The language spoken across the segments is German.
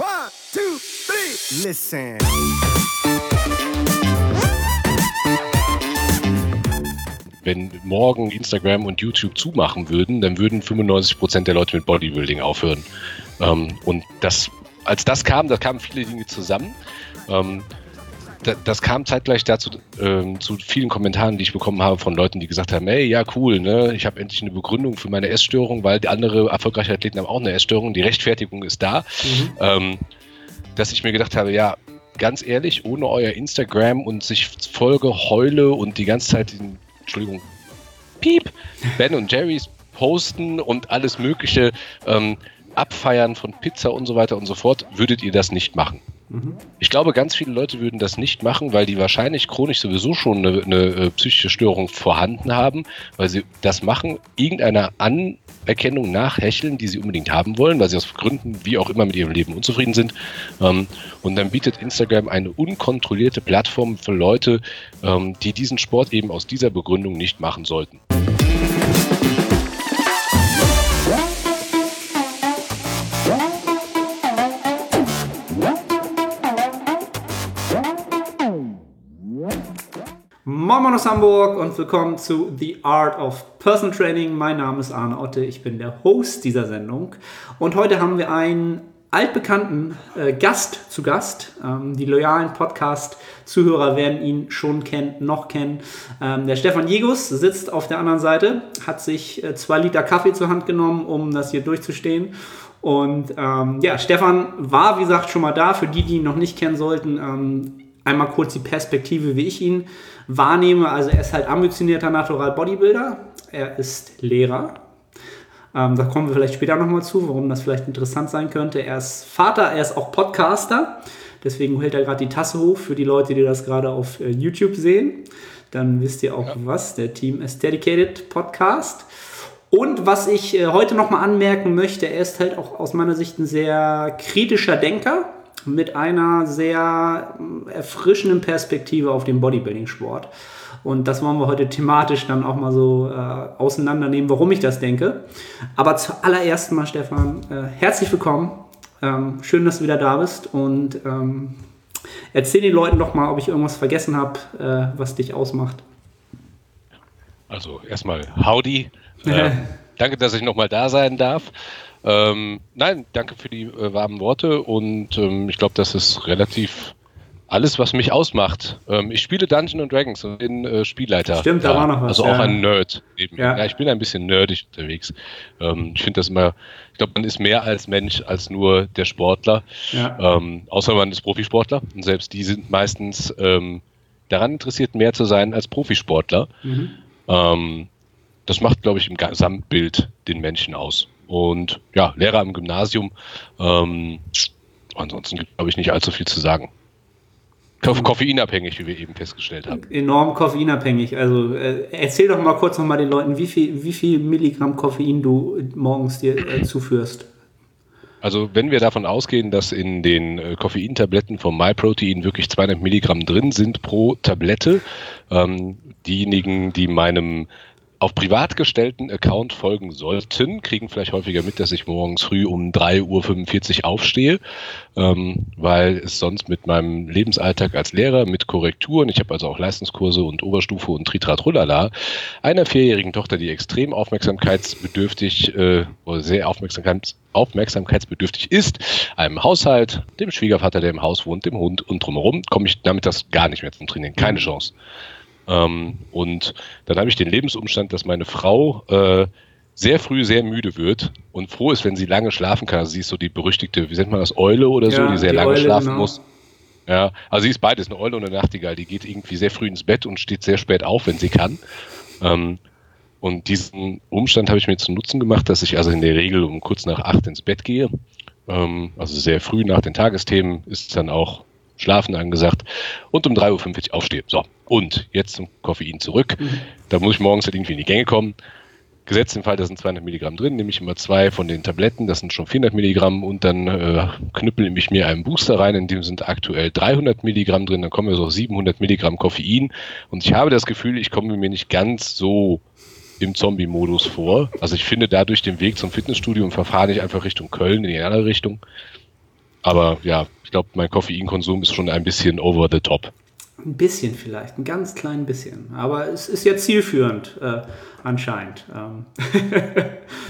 One, two, three. Listen. Wenn morgen Instagram und YouTube zumachen würden, dann würden 95% der Leute mit Bodybuilding aufhören. Ähm, und das, als das kam, da kamen viele Dinge zusammen. Da, das kam zeitgleich dazu ähm, zu vielen Kommentaren, die ich bekommen habe von Leuten, die gesagt haben, hey, ja cool, ne, ich habe endlich eine Begründung für meine Essstörung, weil andere erfolgreiche Athleten haben auch eine Essstörung, die Rechtfertigung ist da. Mhm. Ähm, dass ich mir gedacht habe, ja, ganz ehrlich, ohne euer Instagram und sich Folge heule und die ganze Zeit den, Entschuldigung, Piep, Ben und Jerry's posten und alles Mögliche ähm, abfeiern von Pizza und so weiter und so fort, würdet ihr das nicht machen. Ich glaube, ganz viele Leute würden das nicht machen, weil die wahrscheinlich chronisch sowieso schon eine, eine äh, psychische Störung vorhanden haben, weil sie das machen, irgendeiner Anerkennung nachhecheln, die sie unbedingt haben wollen, weil sie aus Gründen wie auch immer mit ihrem Leben unzufrieden sind. Ähm, und dann bietet Instagram eine unkontrollierte Plattform für Leute, ähm, die diesen Sport eben aus dieser Begründung nicht machen sollten. Moin Moin aus Hamburg und willkommen zu The Art of Personal Training. Mein Name ist Arne Otte, ich bin der Host dieser Sendung und heute haben wir einen altbekannten äh, Gast zu Gast. Ähm, die loyalen Podcast-Zuhörer werden ihn schon kennen, noch kennen. Ähm, der Stefan Jegus sitzt auf der anderen Seite, hat sich äh, zwei Liter Kaffee zur Hand genommen, um das hier durchzustehen. Und ähm, ja, Stefan war, wie gesagt, schon mal da. Für die, die ihn noch nicht kennen sollten, ähm, einmal kurz die Perspektive, wie ich ihn wahrnehme. Also er ist halt ambitionierter Natural Bodybuilder, er ist Lehrer. Ähm, da kommen wir vielleicht später nochmal zu, warum das vielleicht interessant sein könnte. Er ist Vater, er ist auch Podcaster. Deswegen hält er gerade die Tasse hoch für die Leute, die das gerade auf äh, YouTube sehen. Dann wisst ihr auch ja. was. Der Team ist Dedicated Podcast. Und was ich äh, heute nochmal anmerken möchte, er ist halt auch aus meiner Sicht ein sehr kritischer Denker mit einer sehr äh, erfrischenden Perspektive auf den Bodybuilding-Sport. Und das wollen wir heute thematisch dann auch mal so äh, auseinandernehmen, warum ich das denke. Aber zuallererst mal, Stefan, äh, herzlich willkommen. Ähm, schön, dass du wieder da bist und ähm, erzähl den Leuten doch mal, ob ich irgendwas vergessen habe, äh, was dich ausmacht. Also erstmal Howdy. Äh, danke, dass ich nochmal da sein darf. Ähm, nein, danke für die äh, warmen Worte und ähm, ich glaube, das ist relativ alles, was mich ausmacht. Ähm, ich spiele Dungeons Dragons und bin äh, Spielleiter. Stimmt, da war noch was. Also auch ja. ein Nerd. Eben. Ja. ja. ich bin ein bisschen nerdig unterwegs. Ähm, ich finde das immer, ich glaube, man ist mehr als Mensch als nur der Sportler. Ja. Ähm, außer man ist Profisportler und selbst die sind meistens ähm, daran interessiert, mehr zu sein als Profisportler. Mhm. Das macht, glaube ich, im Gesamtbild den Menschen aus und ja, Lehrer am Gymnasium. Ähm, ansonsten gibt glaube ich nicht allzu viel zu sagen. Mhm. Koffeinabhängig, wie wir eben festgestellt haben. Enorm koffeinabhängig. Also äh, erzähl doch mal kurz noch mal den Leuten, wie viel, wie viel Milligramm Koffein du morgens dir äh, zuführst. Also wenn wir davon ausgehen, dass in den äh, Koffeintabletten vom MyProtein wirklich 200 Milligramm drin sind pro Tablette, ähm, diejenigen, die meinem auf privat gestellten Account folgen sollten, kriegen vielleicht häufiger mit, dass ich morgens früh um 3.45 Uhr aufstehe, ähm, weil es sonst mit meinem Lebensalltag als Lehrer mit Korrekturen, ich habe also auch Leistungskurse und Oberstufe und Tritratrullala, einer vierjährigen Tochter, die extrem aufmerksamkeitsbedürftig äh, oder sehr aufmerksamkeits aufmerksamkeitsbedürftig ist, einem Haushalt, dem Schwiegervater, der im Haus wohnt, dem Hund und drumherum, komme ich damit das gar nicht mehr zum Training. Keine mhm. Chance. Ähm, und dann habe ich den Lebensumstand, dass meine Frau äh, sehr früh sehr müde wird und froh ist, wenn sie lange schlafen kann. Also sie ist so die berüchtigte, wie nennt man das, Eule oder so, ja, die sehr die lange Eule, schlafen genau. muss. Ja, also sie ist beides, eine Eule und eine Nachtigall. Die geht irgendwie sehr früh ins Bett und steht sehr spät auf, wenn sie kann. Ähm, und diesen Umstand habe ich mir zu Nutzen gemacht, dass ich also in der Regel um kurz nach acht ins Bett gehe. Ähm, also sehr früh nach den Tagesthemen ist dann auch Schlafen angesagt und um 3.45 Uhr aufstehen. So, und jetzt zum Koffein zurück. Mhm. Da muss ich morgens halt irgendwie in die Gänge kommen. Gesetzt im Fall, da sind 200 Milligramm drin, nehme ich immer zwei von den Tabletten, das sind schon 400 Milligramm und dann äh, knüppel ich mir einen Booster rein, in dem sind aktuell 300 Milligramm drin, dann kommen wir so auf 700 Milligramm Koffein und ich habe das Gefühl, ich komme mir nicht ganz so im Zombie-Modus vor. Also ich finde dadurch den Weg zum Fitnessstudio und verfahre nicht einfach Richtung Köln in die andere Richtung. Aber ja, ich glaube, mein Koffeinkonsum ist schon ein bisschen over the top. Ein bisschen vielleicht, ein ganz klein bisschen. Aber es ist ja zielführend äh, anscheinend. Ähm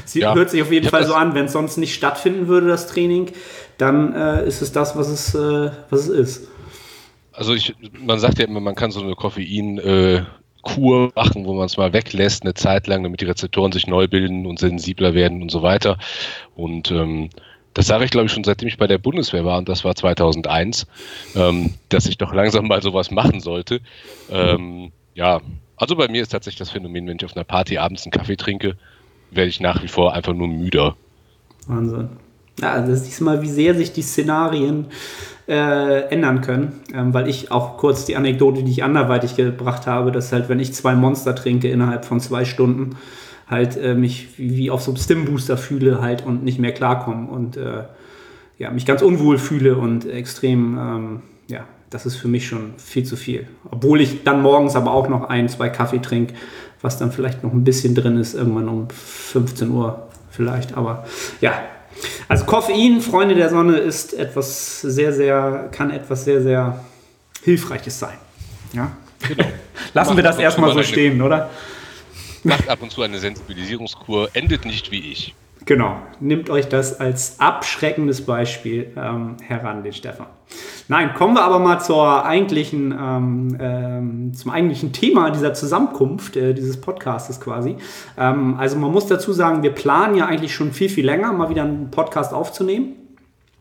Sie ja. hört sich auf jeden Fall so an, wenn es sonst nicht stattfinden würde, das Training, dann äh, ist es das, was es, äh, was es ist. Also ich, man sagt ja immer, man kann so eine Koffein äh, Kur machen, wo man es mal weglässt, eine Zeit lang, damit die Rezeptoren sich neu bilden und sensibler werden und so weiter. Und ähm, das sage ich, glaube ich, schon seitdem ich bei der Bundeswehr war, und das war 2001, ähm, dass ich doch langsam mal sowas machen sollte. Ähm, ja, also bei mir ist tatsächlich das Phänomen, wenn ich auf einer Party abends einen Kaffee trinke, werde ich nach wie vor einfach nur müder. Wahnsinn. Ja, das ist mal, wie sehr sich die Szenarien äh, ändern können, ähm, weil ich auch kurz die Anekdote, die ich anderweitig gebracht habe, dass halt, wenn ich zwei Monster trinke innerhalb von zwei Stunden, halt äh, mich wie, wie, auf so einem Stim-Booster fühle halt und nicht mehr klarkomme und äh, ja, mich ganz unwohl fühle und extrem, ähm, ja, das ist für mich schon viel zu viel. Obwohl ich dann morgens aber auch noch ein, zwei Kaffee trinke, was dann vielleicht noch ein bisschen drin ist, irgendwann um 15 Uhr vielleicht. Aber ja, also Koffein, Freunde der Sonne, ist etwas sehr, sehr, kann etwas sehr, sehr Hilfreiches sein. Ja? Genau. Lassen wir das erstmal so stehen, oder? Macht ab und zu eine Sensibilisierungskur, endet nicht wie ich. Genau, nimmt euch das als abschreckendes Beispiel ähm, heran, den Stefan. Nein, kommen wir aber mal zur eigentlichen, ähm, ähm, zum eigentlichen Thema dieser Zusammenkunft, äh, dieses Podcastes quasi. Ähm, also man muss dazu sagen, wir planen ja eigentlich schon viel, viel länger, mal wieder einen Podcast aufzunehmen.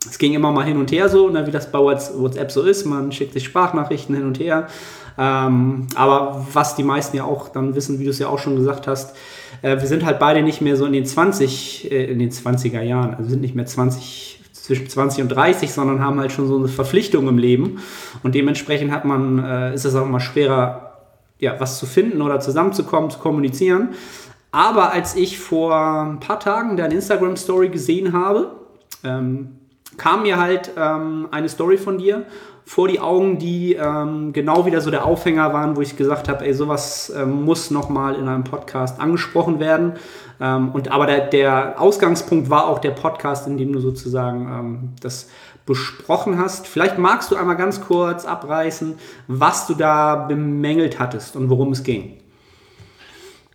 Es ging immer mal hin und her so, ne, wie das bei WhatsApp so ist. Man schickt sich Sprachnachrichten hin und her. Ähm, aber was die meisten ja auch dann wissen, wie du es ja auch schon gesagt hast, äh, wir sind halt beide nicht mehr so in den 20, äh, in den 20er Jahren, also sind nicht mehr 20, zwischen 20 und 30, sondern haben halt schon so eine Verpflichtung im Leben. Und dementsprechend hat man, äh, ist es auch immer schwerer, ja, was zu finden oder zusammenzukommen, zu kommunizieren. Aber als ich vor ein paar Tagen deine Instagram-Story gesehen habe, ähm, kam mir halt ähm, eine Story von dir vor die Augen, die ähm, genau wieder so der Aufhänger waren, wo ich gesagt habe, ey, sowas ähm, muss nochmal in einem Podcast angesprochen werden. Ähm, und aber der, der, Ausgangspunkt war auch der Podcast, in dem du sozusagen ähm, das besprochen hast. Vielleicht magst du einmal ganz kurz abreißen, was du da bemängelt hattest und worum es ging.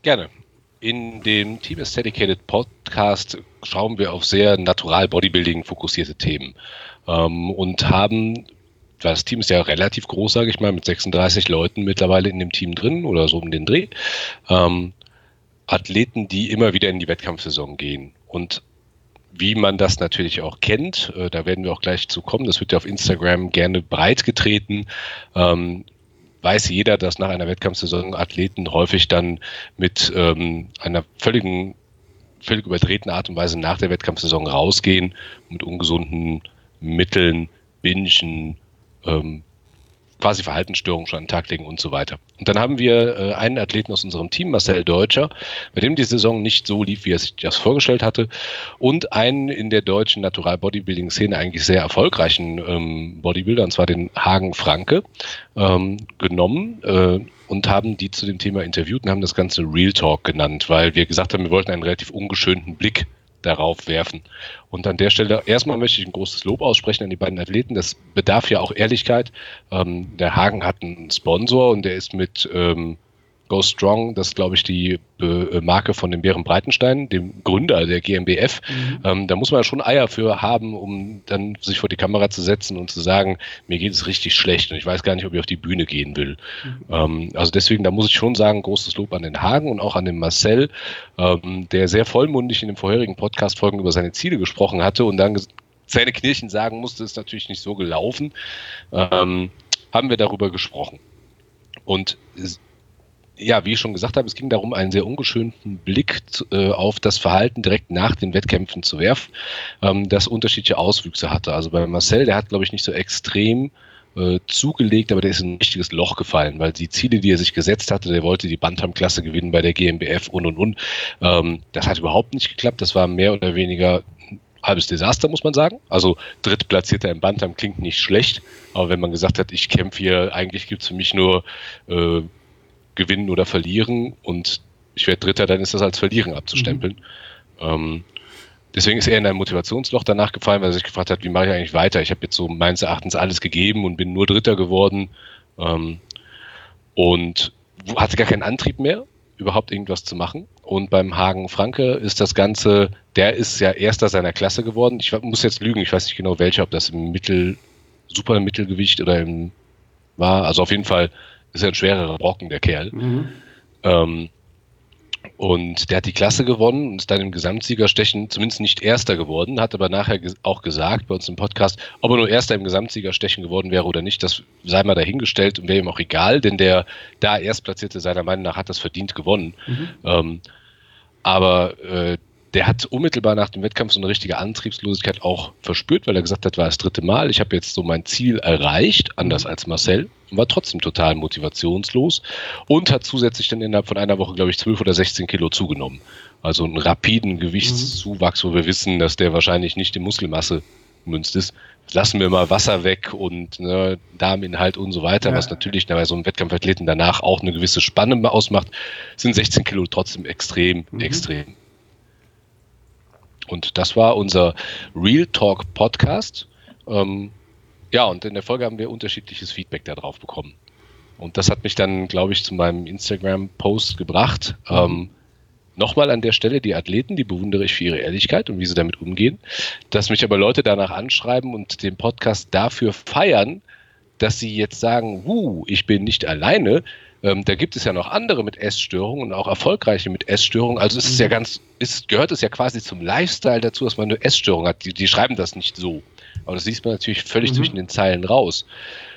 Gerne. In dem Team is Dedicated Podcast schauen wir auf sehr natural Bodybuilding fokussierte Themen ähm, und haben das Team ist ja relativ groß, sage ich mal, mit 36 Leuten mittlerweile in dem Team drin oder so um den Dreh. Ähm, Athleten, die immer wieder in die Wettkampfsaison gehen. Und wie man das natürlich auch kennt, äh, da werden wir auch gleich zu kommen, das wird ja auf Instagram gerne breit getreten, ähm, weiß jeder, dass nach einer Wettkampfsaison Athleten häufig dann mit ähm, einer völligen, völlig überdrehten Art und Weise nach der Wettkampfsaison rausgehen, mit ungesunden Mitteln, Bingen, ähm, quasi Verhaltensstörungen schon an den Tag legen und so weiter. Und dann haben wir äh, einen Athleten aus unserem Team, Marcel Deutscher, bei dem die Saison nicht so lief, wie er sich das vorgestellt hatte, und einen in der deutschen Natural Bodybuilding Szene eigentlich sehr erfolgreichen ähm, Bodybuilder, und zwar den Hagen Franke, ähm, genommen äh, und haben die zu dem Thema interviewt und haben das Ganze Real Talk genannt, weil wir gesagt haben, wir wollten einen relativ ungeschönten Blick darauf werfen. Und an der Stelle erstmal möchte ich ein großes Lob aussprechen an die beiden Athleten. Das bedarf ja auch Ehrlichkeit. Ähm, der Hagen hat einen Sponsor und der ist mit ähm, Go Strong, das ist, glaube ich, die äh, Marke von dem Bären Breitenstein, dem Gründer der GmbF. Mhm. Ähm, da muss man schon Eier für haben, um dann sich vor die Kamera zu setzen und zu sagen, mir geht es richtig schlecht und ich weiß gar nicht, ob ich auf die Bühne gehen will. Mhm. Ähm, also deswegen, da muss ich schon sagen, großes Lob an den Hagen und auch an den Marcel, ähm, der sehr vollmundig in den vorherigen Podcast-Folgen über seine Ziele gesprochen hatte und dann seine Knirchen sagen musste, ist natürlich nicht so gelaufen. Ähm, haben wir darüber gesprochen. Und ja, wie ich schon gesagt habe, es ging darum, einen sehr ungeschönten Blick äh, auf das Verhalten direkt nach den Wettkämpfen zu werfen, ähm, das unterschiedliche Auswüchse hatte. Also bei Marcel, der hat, glaube ich, nicht so extrem äh, zugelegt, aber der ist in ein richtiges Loch gefallen, weil die Ziele, die er sich gesetzt hatte, der wollte die Bantam-Klasse gewinnen bei der GmbF und und und. Ähm, das hat überhaupt nicht geklappt. Das war mehr oder weniger halbes Desaster, muss man sagen. Also drittplatzierter im Bantam klingt nicht schlecht, aber wenn man gesagt hat, ich kämpfe hier, eigentlich gibt es für mich nur äh, gewinnen oder verlieren und ich werde Dritter, dann ist das als Verlieren abzustempeln. Mhm. Ähm, deswegen ist er in ein Motivationsloch danach gefallen, weil er sich gefragt hat, wie mache ich eigentlich weiter? Ich habe jetzt so meines Erachtens alles gegeben und bin nur Dritter geworden ähm, und hatte gar keinen Antrieb mehr, überhaupt irgendwas zu machen. Und beim Hagen Franke ist das Ganze, der ist ja erster seiner Klasse geworden. Ich muss jetzt lügen, ich weiß nicht genau welcher, ob das im Mittel, super Mittelgewicht oder im war. Also auf jeden Fall ist er ein schwererer Brocken, der Kerl. Mhm. Ähm, und der hat die Klasse gewonnen und ist dann im Gesamtsiegerstechen zumindest nicht Erster geworden, hat aber nachher auch gesagt bei uns im Podcast, ob er nur Erster im Gesamtsiegerstechen geworden wäre oder nicht, das sei mal dahingestellt und wäre ihm auch egal, denn der da Erstplatzierte seiner Meinung nach hat das verdient gewonnen. Mhm. Ähm, aber äh, der hat unmittelbar nach dem Wettkampf so eine richtige Antriebslosigkeit auch verspürt, weil er gesagt hat, war das dritte Mal, ich habe jetzt so mein Ziel erreicht, anders als Marcel, und war trotzdem total motivationslos und hat zusätzlich dann innerhalb von einer Woche, glaube ich, 12 oder 16 Kilo zugenommen. Also einen rapiden Gewichtszuwachs, wo wir wissen, dass der wahrscheinlich nicht in Muskelmasse gemünzt ist. Lassen wir mal Wasser weg und ne, Darminhalt und so weiter, ja. was natürlich bei so einem Wettkampfathleten danach auch eine gewisse Spanne ausmacht, sind 16 Kilo trotzdem extrem, mhm. extrem und das war unser Real Talk Podcast. Ähm, ja, und in der Folge haben wir unterschiedliches Feedback darauf bekommen. Und das hat mich dann, glaube ich, zu meinem Instagram-Post gebracht. Ähm, Nochmal an der Stelle die Athleten, die bewundere ich für ihre Ehrlichkeit und wie sie damit umgehen. Dass mich aber Leute danach anschreiben und den Podcast dafür feiern, dass sie jetzt sagen, huh, ich bin nicht alleine, ähm, da gibt es ja noch andere mit Essstörungen und auch erfolgreiche mit Essstörungen. Also es ist ja mhm. ganz, ist, gehört es ja quasi zum Lifestyle dazu, dass man eine Essstörung hat. Die, die schreiben das nicht so. Aber das liest man natürlich völlig mhm. zwischen den Zeilen raus.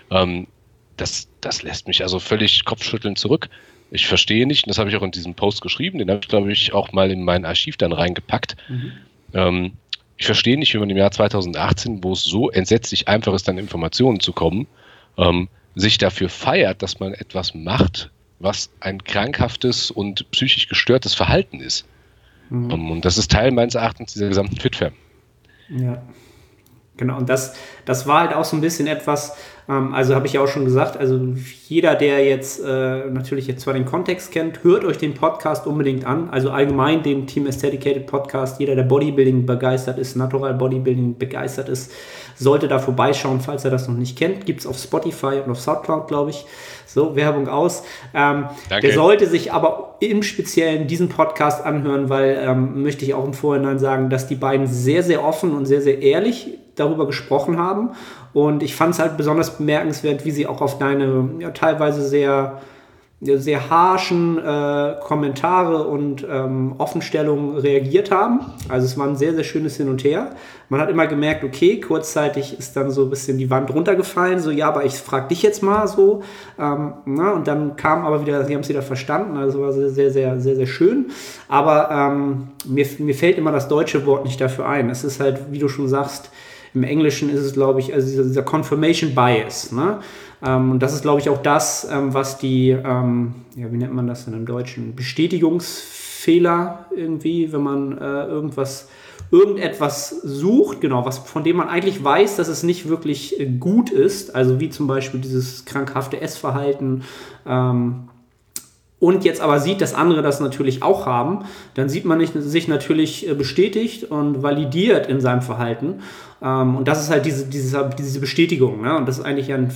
Ähm, das, das lässt mich also völlig kopfschütteln zurück. Ich verstehe nicht, und das habe ich auch in diesem Post geschrieben, den habe ich, glaube ich, auch mal in mein Archiv dann reingepackt. Mhm. Ähm, ich verstehe nicht, wie man im Jahr 2018, wo es so entsetzlich einfach ist, an Informationen zu kommen, ähm, sich dafür feiert, dass man etwas macht, was ein krankhaftes und psychisch gestörtes Verhalten ist. Mhm. Um, und das ist Teil meines Erachtens dieser gesamten Fitfam. Ja. Genau, und das, das war halt auch so ein bisschen etwas, ähm, also habe ich ja auch schon gesagt, also jeder, der jetzt äh, natürlich jetzt zwar den Kontext kennt, hört euch den Podcast unbedingt an. Also allgemein den Team Aestheticated Podcast, jeder, der Bodybuilding begeistert ist, Natural Bodybuilding begeistert ist, sollte da vorbeischauen, falls er das noch nicht kennt. Gibt es auf Spotify und auf Soundcloud, glaube ich. So, Werbung aus. Ähm, der sollte sich aber im Speziellen diesen Podcast anhören, weil ähm, möchte ich auch im Vorhinein sagen, dass die beiden sehr, sehr offen und sehr, sehr ehrlich darüber gesprochen haben. Und ich fand es halt besonders bemerkenswert, wie sie auch auf deine ja, teilweise sehr sehr harschen äh, Kommentare und ähm, Offenstellungen reagiert haben. Also es war ein sehr, sehr schönes Hin und Her. Man hat immer gemerkt, okay, kurzzeitig ist dann so ein bisschen die Wand runtergefallen, so ja, aber ich frage dich jetzt mal so. Ähm, na, und dann kam aber wieder, sie haben es wieder verstanden, also war sehr, sehr, sehr, sehr, sehr schön. Aber ähm, mir, mir fällt immer das deutsche Wort nicht dafür ein. Es ist halt, wie du schon sagst, im Englischen ist es, glaube ich, also dieser, dieser Confirmation Bias. Ne? Ähm, und das ist, glaube ich, auch das, ähm, was die, ähm, ja, wie nennt man das denn im Deutschen? Bestätigungsfehler irgendwie, wenn man äh, irgendwas irgendetwas sucht, genau, was, von dem man eigentlich weiß, dass es nicht wirklich gut ist, also wie zum Beispiel dieses krankhafte Essverhalten, ähm, und jetzt aber sieht, dass andere das natürlich auch haben, dann sieht man sich natürlich äh, bestätigt und validiert in seinem Verhalten. Ähm, und das ist halt diese, diese, diese Bestätigung. Ne? Und das ist eigentlich eine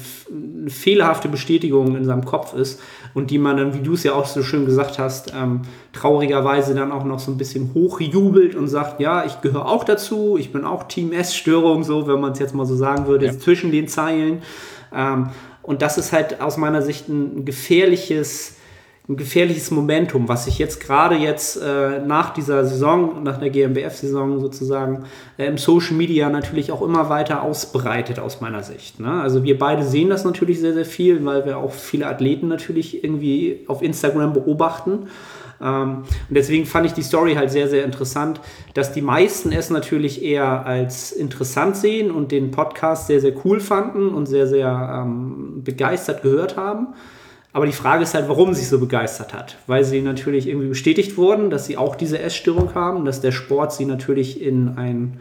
fehlerhafte Bestätigung in seinem Kopf ist und die man dann, wie du es ja auch so schön gesagt hast, ähm, traurigerweise dann auch noch so ein bisschen hochjubelt und sagt, ja, ich gehöre auch dazu, ich bin auch Team S-Störung, so, wenn man es jetzt mal so sagen würde, ja. zwischen den Zeilen. Ähm, und das ist halt aus meiner Sicht ein gefährliches ein gefährliches Momentum, was sich jetzt gerade jetzt äh, nach dieser Saison, nach der GmbF-Saison sozusagen, äh, im Social Media natürlich auch immer weiter ausbreitet aus meiner Sicht. Ne? Also wir beide sehen das natürlich sehr, sehr viel, weil wir auch viele Athleten natürlich irgendwie auf Instagram beobachten. Ähm, und deswegen fand ich die Story halt sehr, sehr interessant, dass die meisten es natürlich eher als interessant sehen und den Podcast sehr, sehr cool fanden und sehr, sehr ähm, begeistert gehört haben. Aber die Frage ist halt, warum sie so begeistert hat. Weil sie natürlich irgendwie bestätigt wurden, dass sie auch diese Essstörung haben, dass der Sport sie natürlich in ein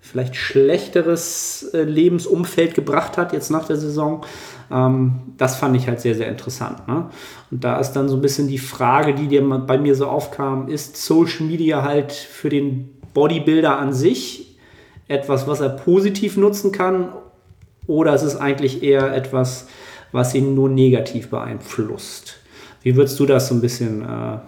vielleicht schlechteres äh, Lebensumfeld gebracht hat, jetzt nach der Saison. Ähm, das fand ich halt sehr, sehr interessant. Ne? Und da ist dann so ein bisschen die Frage, die dir bei mir so aufkam, ist Social Media halt für den Bodybuilder an sich etwas, was er positiv nutzen kann? Oder ist es eigentlich eher etwas, was ihn nur negativ beeinflusst? Wie würdest du das so ein bisschen äh,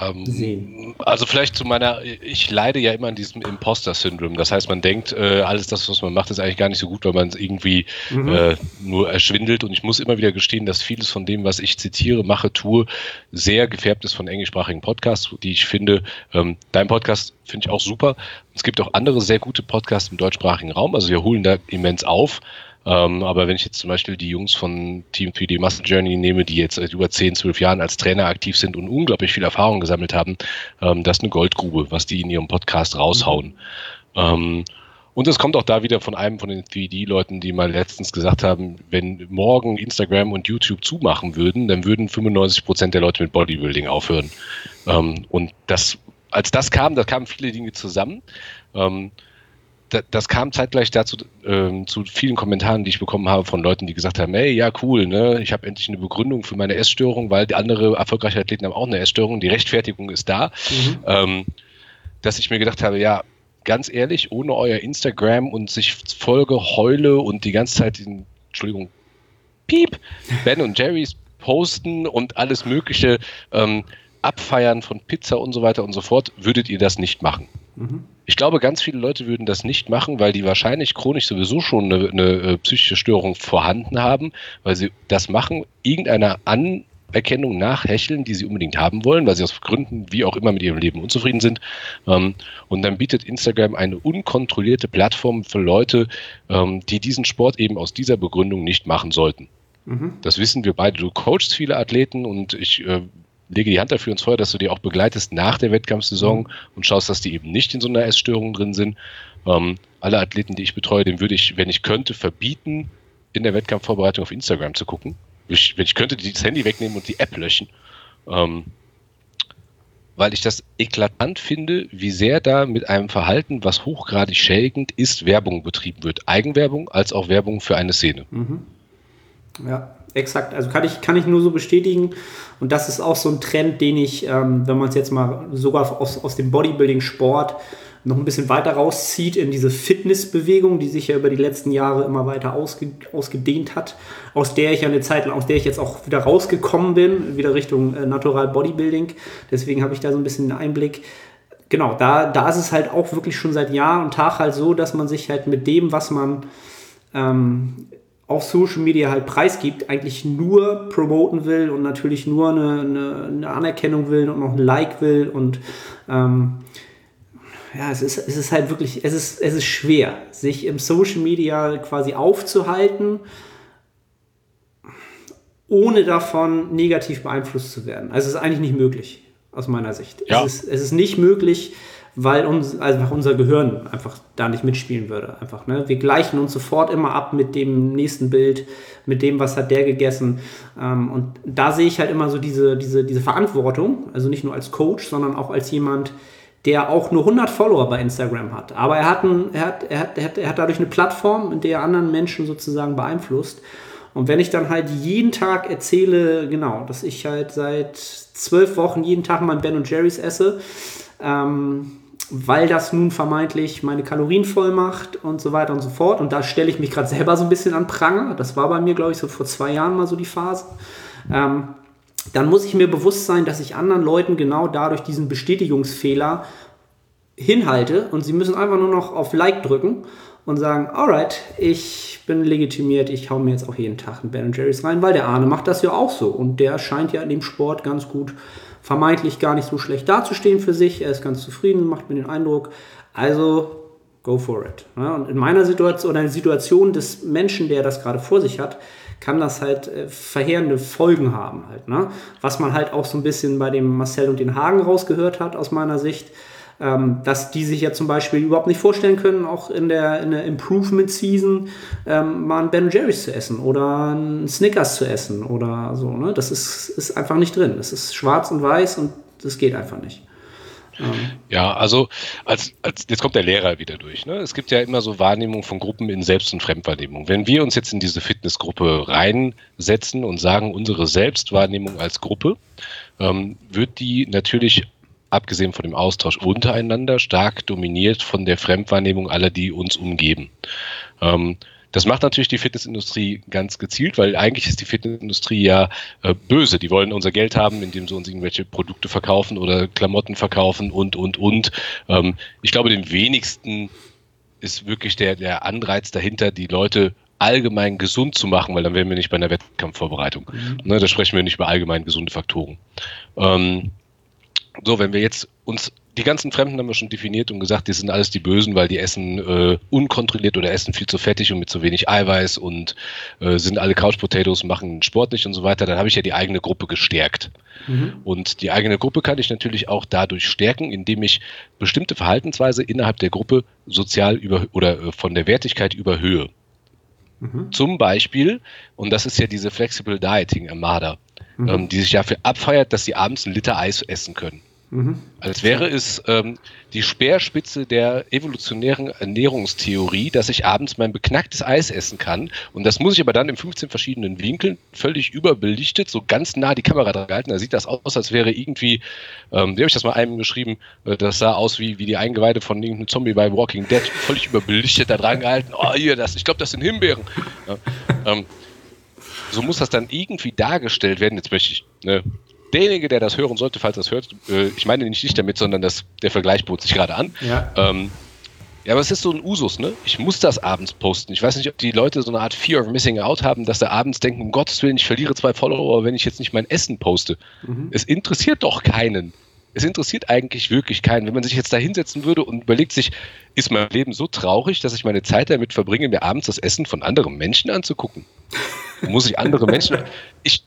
ähm, sehen? Also vielleicht zu meiner, ich leide ja immer an diesem Imposter-Syndrom. Das heißt, man denkt, äh, alles das, was man macht, ist eigentlich gar nicht so gut, weil man es irgendwie mhm. äh, nur erschwindelt. Und ich muss immer wieder gestehen, dass vieles von dem, was ich zitiere, mache, tue, sehr gefärbt ist von englischsprachigen Podcasts, die ich finde, ähm, dein Podcast finde ich auch super. Es gibt auch andere sehr gute Podcasts im deutschsprachigen Raum. Also wir holen da immens auf. Ähm, aber wenn ich jetzt zum Beispiel die Jungs von Team 3D Muscle Journey nehme, die jetzt seit über 10, 12 Jahren als Trainer aktiv sind und unglaublich viel Erfahrung gesammelt haben, ähm, das ist eine Goldgrube, was die in ihrem Podcast raushauen. Ähm, und es kommt auch da wieder von einem von den 3D-Leuten, die mal letztens gesagt haben, wenn morgen Instagram und YouTube zumachen würden, dann würden 95 Prozent der Leute mit Bodybuilding aufhören. Ähm, und das, als das kam, da kamen viele Dinge zusammen. Das kam zeitgleich dazu ähm, zu vielen Kommentaren, die ich bekommen habe von Leuten, die gesagt haben, hey, ja, cool, ne, ich habe endlich eine Begründung für meine Essstörung, weil andere erfolgreiche Athleten haben auch eine Essstörung, die Rechtfertigung ist da. Mhm. Ähm, dass ich mir gedacht habe, ja, ganz ehrlich, ohne euer Instagram und sich Folge heule und die ganze Zeit den, Entschuldigung, Piep, Ben und Jerry's posten und alles mögliche ähm, abfeiern von Pizza und so weiter und so fort, würdet ihr das nicht machen. Mhm. Ich glaube, ganz viele Leute würden das nicht machen, weil die wahrscheinlich chronisch sowieso schon eine, eine äh, psychische Störung vorhanden haben, weil sie das machen, irgendeiner Anerkennung nachhecheln, die sie unbedingt haben wollen, weil sie aus Gründen wie auch immer mit ihrem Leben unzufrieden sind. Ähm, und dann bietet Instagram eine unkontrollierte Plattform für Leute, ähm, die diesen Sport eben aus dieser Begründung nicht machen sollten. Mhm. Das wissen wir beide. Du coachst viele Athleten und ich äh, lege die Hand dafür ins Feuer, dass du die auch begleitest nach der Wettkampfsaison mhm. und schaust, dass die eben nicht in so einer Essstörung drin sind. Ähm, alle Athleten, die ich betreue, den würde ich, wenn ich könnte, verbieten, in der Wettkampfvorbereitung auf Instagram zu gucken. Ich, wenn ich könnte, das Handy wegnehmen und die App löschen. Ähm, weil ich das eklatant finde, wie sehr da mit einem Verhalten, was hochgradig schädigend ist, Werbung betrieben wird. Eigenwerbung als auch Werbung für eine Szene. Mhm. Ja, exakt. Also kann ich, kann ich nur so bestätigen. Und das ist auch so ein Trend, den ich, ähm, wenn man es jetzt mal sogar aus, aus dem Bodybuilding-Sport noch ein bisschen weiter rauszieht in diese Fitnessbewegung, die sich ja über die letzten Jahre immer weiter ausge, ausgedehnt hat, aus der ich ja eine Zeit lang, aus der ich jetzt auch wieder rausgekommen bin, wieder Richtung äh, Natural Bodybuilding. Deswegen habe ich da so ein bisschen einen Einblick. Genau, da, da ist es halt auch wirklich schon seit Jahr und Tag halt so, dass man sich halt mit dem, was man ähm, auf Social Media halt preisgibt, eigentlich nur promoten will und natürlich nur eine, eine, eine Anerkennung will und noch ein Like will und ähm, ja, es ist, es ist halt wirklich, es ist, es ist schwer, sich im Social Media quasi aufzuhalten, ohne davon negativ beeinflusst zu werden. Also es ist eigentlich nicht möglich, aus meiner Sicht. Ja. Es, ist, es ist nicht möglich, weil uns, also unser Gehirn einfach da nicht mitspielen würde. Einfach, ne? Wir gleichen uns sofort immer ab mit dem nächsten Bild, mit dem, was hat der gegessen. Ähm, und da sehe ich halt immer so diese, diese, diese Verantwortung, also nicht nur als Coach, sondern auch als jemand, der auch nur 100 Follower bei Instagram hat. Aber er hat, ein, er hat, er hat, er hat, er hat dadurch eine Plattform, in der er anderen Menschen sozusagen beeinflusst. Und wenn ich dann halt jeden Tag erzähle, genau, dass ich halt seit zwölf Wochen jeden Tag mein Ben und Jerry's esse, ähm, weil das nun vermeintlich meine Kalorien voll macht und so weiter und so fort. Und da stelle ich mich gerade selber so ein bisschen an Pranger. Das war bei mir, glaube ich, so vor zwei Jahren mal so die Phase. Ähm, dann muss ich mir bewusst sein, dass ich anderen Leuten genau dadurch diesen Bestätigungsfehler hinhalte und sie müssen einfach nur noch auf Like drücken und sagen, alright, ich bin legitimiert, ich hau mir jetzt auch jeden Tag einen Ben Jerry's rein, weil der Arne macht das ja auch so und der scheint ja in dem Sport ganz gut vermeintlich gar nicht so schlecht dazustehen für sich. Er ist ganz zufrieden, macht mir den Eindruck. Also go for it. Und in meiner Situation oder in der Situation des Menschen, der das gerade vor sich hat, kann das halt äh, verheerende Folgen haben halt. Ne? Was man halt auch so ein bisschen bei dem Marcel und den Hagen rausgehört hat aus meiner Sicht ähm, dass die sich ja zum Beispiel überhaupt nicht vorstellen können, auch in der, in der Improvement Season ähm, mal ein Ben Jerry's zu essen oder ein Snickers zu essen oder so. Ne? Das ist, ist einfach nicht drin. Es ist schwarz und weiß und das geht einfach nicht. Ähm. Ja, also als, als jetzt kommt der Lehrer wieder durch. Ne? Es gibt ja immer so Wahrnehmung von Gruppen in Selbst- und Fremdwahrnehmung. Wenn wir uns jetzt in diese Fitnessgruppe reinsetzen und sagen, unsere Selbstwahrnehmung als Gruppe, ähm, wird die natürlich abgesehen von dem Austausch untereinander, stark dominiert von der Fremdwahrnehmung aller, die uns umgeben. Ähm, das macht natürlich die Fitnessindustrie ganz gezielt, weil eigentlich ist die Fitnessindustrie ja äh, böse. Die wollen unser Geld haben, indem sie uns irgendwelche Produkte verkaufen oder Klamotten verkaufen und, und, und. Ähm, ich glaube, den wenigsten ist wirklich der, der Anreiz dahinter, die Leute allgemein gesund zu machen, weil dann wären wir nicht bei einer Wettkampfvorbereitung. Mhm. Ne, da sprechen wir nicht über allgemein gesunde Faktoren. Ähm, so, wenn wir jetzt uns die ganzen Fremden haben wir schon definiert und gesagt, die sind alles die Bösen, weil die essen äh, unkontrolliert oder essen viel zu fettig und mit zu wenig Eiweiß und äh, sind alle Couch Potatoes, machen Sport nicht und so weiter. Dann habe ich ja die eigene Gruppe gestärkt. Mhm. Und die eigene Gruppe kann ich natürlich auch dadurch stärken, indem ich bestimmte Verhaltensweise innerhalb der Gruppe sozial über oder äh, von der Wertigkeit überhöhe. Mhm. Zum Beispiel, und das ist ja diese Flexible Dieting Armada, mhm. ähm, die sich dafür abfeiert, dass sie abends einen Liter Eis essen können. Mhm. Als wäre es ähm, die Speerspitze der evolutionären Ernährungstheorie, dass ich abends mein beknacktes Eis essen kann. Und das muss ich aber dann in 15 verschiedenen Winkeln, völlig überbelichtet, so ganz nah die Kamera dran gehalten. Da sieht das aus, als wäre irgendwie, ähm, wie habe ich das mal einem geschrieben, äh, das sah aus wie, wie die Eingeweide von irgendeinem Zombie bei Walking Dead, völlig überbelichtet da dran gehalten. Oh, hier, das, ich glaube, das sind Himbeeren. Ja, ähm, so muss das dann irgendwie dargestellt werden. Jetzt möchte ich ne, derjenige, der das hören sollte, falls das hört, äh, ich meine nicht dich damit, sondern das, der Vergleich bot sich gerade an. Ja. Ähm, ja, aber es ist so ein Usus, ne? Ich muss das abends posten. Ich weiß nicht, ob die Leute so eine Art Fear of Missing Out haben, dass sie abends denken, um Gottes Willen, ich verliere zwei Follower, wenn ich jetzt nicht mein Essen poste. Mhm. Es interessiert doch keinen. Es interessiert eigentlich wirklich keinen. Wenn man sich jetzt da hinsetzen würde und überlegt sich, ist mein Leben so traurig, dass ich meine Zeit damit verbringe, mir abends das Essen von anderen Menschen anzugucken? Muss ich andere Menschen. Ich.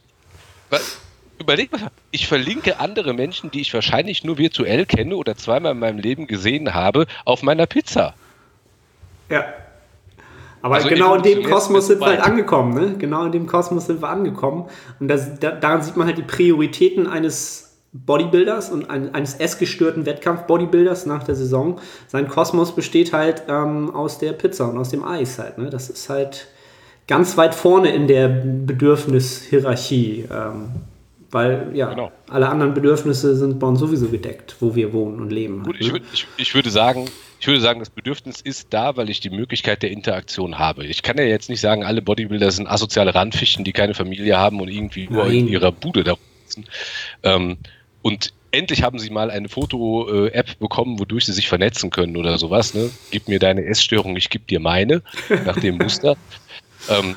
Was? Überleg mal, ich verlinke andere Menschen, die ich wahrscheinlich nur virtuell kenne oder zweimal in meinem Leben gesehen habe, auf meiner Pizza. Ja. Aber also genau in dem Kosmos sind wir halt angekommen, ne? Genau in dem Kosmos sind wir angekommen. Und das, da, daran sieht man halt die Prioritäten eines Bodybuilders und ein, eines essgestörten Wettkampf-Bodybuilders nach der Saison. Sein Kosmos besteht halt ähm, aus der Pizza und aus dem Eis halt. Ne? Das ist halt ganz weit vorne in der Bedürfnishierarchie. Ähm, weil ja, genau. alle anderen Bedürfnisse sind bei uns sowieso gedeckt, wo wir wohnen und leben. Gut, halt, ne? ich, würd, ich, ich, würde sagen, ich würde sagen, das Bedürfnis ist da, weil ich die Möglichkeit der Interaktion habe. Ich kann ja jetzt nicht sagen, alle Bodybuilder sind asoziale Randfichten, die keine Familie haben und irgendwie Nein. nur in ihrer Bude da sitzen. Ähm, und endlich haben sie mal eine Foto-App bekommen, wodurch sie sich vernetzen können oder sowas. Ne? Gib mir deine Essstörung, ich gebe dir meine, nach dem Muster. ähm,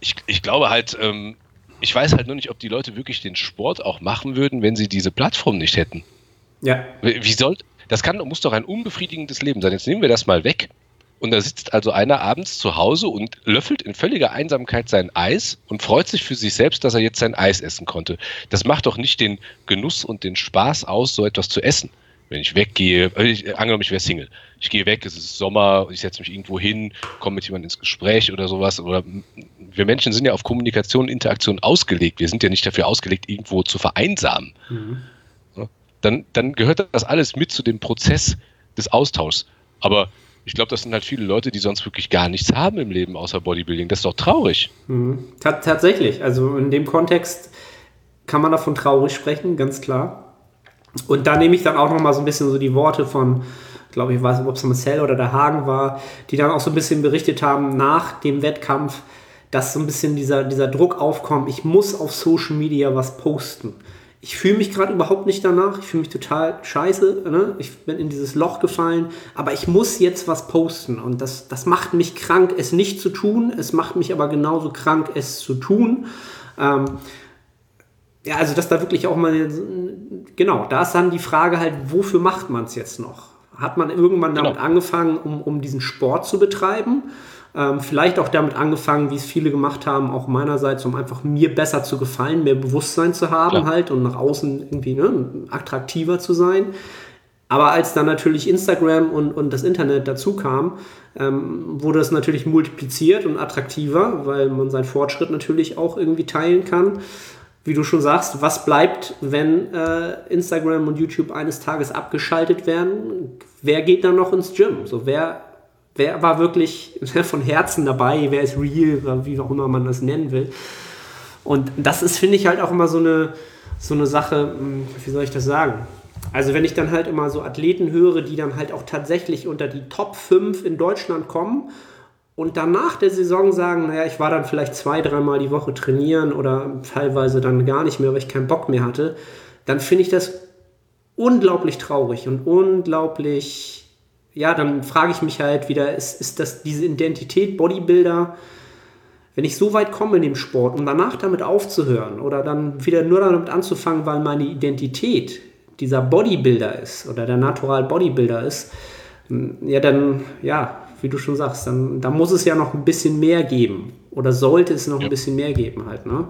ich, ich, glaube halt, ähm, ich weiß halt nur nicht, ob die Leute wirklich den Sport auch machen würden, wenn sie diese Plattform nicht hätten. Ja. Wie soll, das kann, muss doch ein unbefriedigendes Leben sein. Jetzt nehmen wir das mal weg. Und da sitzt also einer abends zu Hause und löffelt in völliger Einsamkeit sein Eis und freut sich für sich selbst, dass er jetzt sein Eis essen konnte. Das macht doch nicht den Genuss und den Spaß aus, so etwas zu essen wenn ich weggehe, äh, ich, angenommen, ich wäre Single. Ich gehe weg, es ist Sommer, ich setze mich irgendwo hin, komme mit jemandem ins Gespräch oder sowas. Oder wir Menschen sind ja auf Kommunikation und Interaktion ausgelegt. Wir sind ja nicht dafür ausgelegt, irgendwo zu vereinsamen. Mhm. Dann, dann gehört das alles mit zu dem Prozess des Austauschs. Aber ich glaube, das sind halt viele Leute, die sonst wirklich gar nichts haben im Leben außer Bodybuilding. Das ist doch traurig. Mhm. Tatsächlich. Also in dem Kontext kann man davon traurig sprechen, ganz klar. Und da nehme ich dann auch noch mal so ein bisschen so die Worte von, glaube ich, weiß nicht, ob es Marcel oder der Hagen war, die dann auch so ein bisschen berichtet haben nach dem Wettkampf, dass so ein bisschen dieser, dieser Druck aufkommt, ich muss auf Social Media was posten. Ich fühle mich gerade überhaupt nicht danach, ich fühle mich total scheiße, ne? ich bin in dieses Loch gefallen, aber ich muss jetzt was posten und das, das macht mich krank, es nicht zu tun, es macht mich aber genauso krank, es zu tun. Ähm, ja, also dass da wirklich auch mal, genau, da ist dann die Frage halt, wofür macht man es jetzt noch? Hat man irgendwann damit genau. angefangen, um, um diesen Sport zu betreiben? Ähm, vielleicht auch damit angefangen, wie es viele gemacht haben, auch meinerseits, um einfach mir besser zu gefallen, mehr Bewusstsein zu haben Klar. halt und nach außen irgendwie ne, attraktiver zu sein. Aber als dann natürlich Instagram und, und das Internet dazu kam, ähm, wurde es natürlich multipliziert und attraktiver, weil man seinen Fortschritt natürlich auch irgendwie teilen kann wie du schon sagst, was bleibt, wenn äh, Instagram und YouTube eines Tages abgeschaltet werden? Wer geht dann noch ins Gym? So, wer, wer war wirklich von Herzen dabei? Wer ist real? Wie auch immer man das nennen will. Und das ist, finde ich, halt auch immer so eine, so eine Sache, hm, wie soll ich das sagen? Also wenn ich dann halt immer so Athleten höre, die dann halt auch tatsächlich unter die Top 5 in Deutschland kommen und danach der Saison sagen, naja, ich war dann vielleicht zwei, dreimal die Woche trainieren oder teilweise dann gar nicht mehr, weil ich keinen Bock mehr hatte, dann finde ich das unglaublich traurig und unglaublich, ja, dann frage ich mich halt wieder, ist, ist das diese Identität Bodybuilder, wenn ich so weit komme in dem Sport, um danach damit aufzuhören oder dann wieder nur damit anzufangen, weil meine Identität dieser Bodybuilder ist oder der Natural Bodybuilder ist, ja, dann, ja, wie du schon sagst, dann, dann muss es ja noch ein bisschen mehr geben oder sollte es noch ja. ein bisschen mehr geben halt, ne?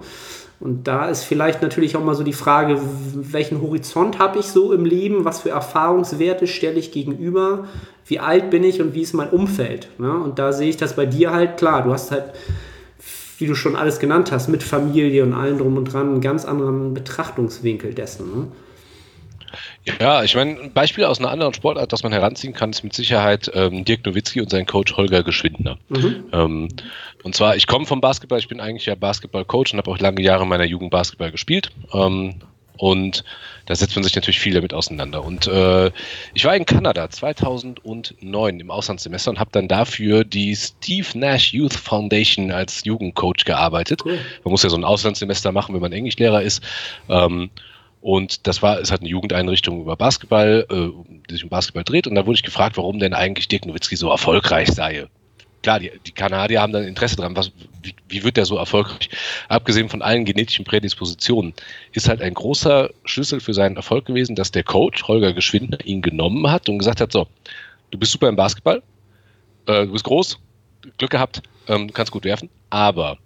Und da ist vielleicht natürlich auch mal so die Frage, welchen Horizont habe ich so im Leben, was für Erfahrungswerte stelle ich gegenüber, wie alt bin ich und wie ist mein Umfeld. Ne? Und da sehe ich das bei dir halt klar. Du hast halt, wie du schon alles genannt hast, mit Familie und allem drum und dran einen ganz anderen Betrachtungswinkel dessen. Ne? Ja, ich meine, ein Beispiel aus einer anderen Sportart, das man heranziehen kann, ist mit Sicherheit ähm, Dirk Nowitzki und sein Coach Holger Geschwindner. Mhm. Ähm, und zwar, ich komme vom Basketball, ich bin eigentlich ja Basketball-Coach und habe auch lange Jahre in meiner Jugend Basketball gespielt. Ähm, und da setzt man sich natürlich viel damit auseinander. Und äh, ich war in Kanada 2009 im Auslandssemester und habe dann dafür die Steve Nash Youth Foundation als Jugendcoach gearbeitet. Cool. Man muss ja so ein Auslandssemester machen, wenn man Englischlehrer ist. Ähm, und das war, es hat eine Jugendeinrichtung über Basketball, äh, die sich um Basketball dreht. Und da wurde ich gefragt, warum denn eigentlich Dirk Nowitzki so erfolgreich sei. Klar, die, die Kanadier haben dann Interesse dran, was, wie, wie wird der so erfolgreich? Abgesehen von allen genetischen Prädispositionen, ist halt ein großer Schlüssel für seinen Erfolg gewesen, dass der Coach Holger Geschwindner ihn genommen hat und gesagt hat: So, du bist super im Basketball, äh, du bist groß, Glück gehabt, ähm, kannst gut werfen, aber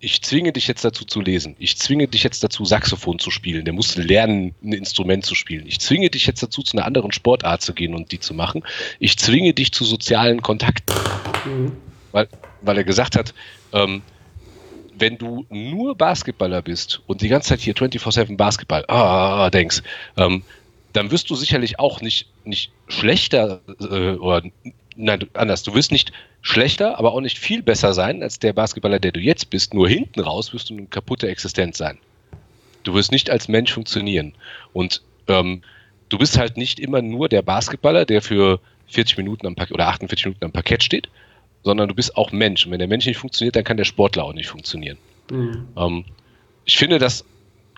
ich zwinge dich jetzt dazu zu lesen. Ich zwinge dich jetzt dazu, Saxophon zu spielen. Der muss lernen, ein Instrument zu spielen. Ich zwinge dich jetzt dazu, zu einer anderen Sportart zu gehen und die zu machen. Ich zwinge dich zu sozialen Kontakten. Mhm. Weil, weil er gesagt hat, ähm, wenn du nur Basketballer bist und die ganze Zeit hier 24-7 Basketball ah, denkst, ähm, dann wirst du sicherlich auch nicht, nicht schlechter äh, oder nein, anders, du wirst nicht schlechter, aber auch nicht viel besser sein als der Basketballer, der du jetzt bist. Nur hinten raus wirst du eine kaputte Existenz sein. Du wirst nicht als Mensch funktionieren. Und ähm, du bist halt nicht immer nur der Basketballer, der für 40 Minuten am Parkett oder 48 Minuten am Parkett steht, sondern du bist auch Mensch. Und wenn der Mensch nicht funktioniert, dann kann der Sportler auch nicht funktionieren. Mhm. Ähm, ich finde, dass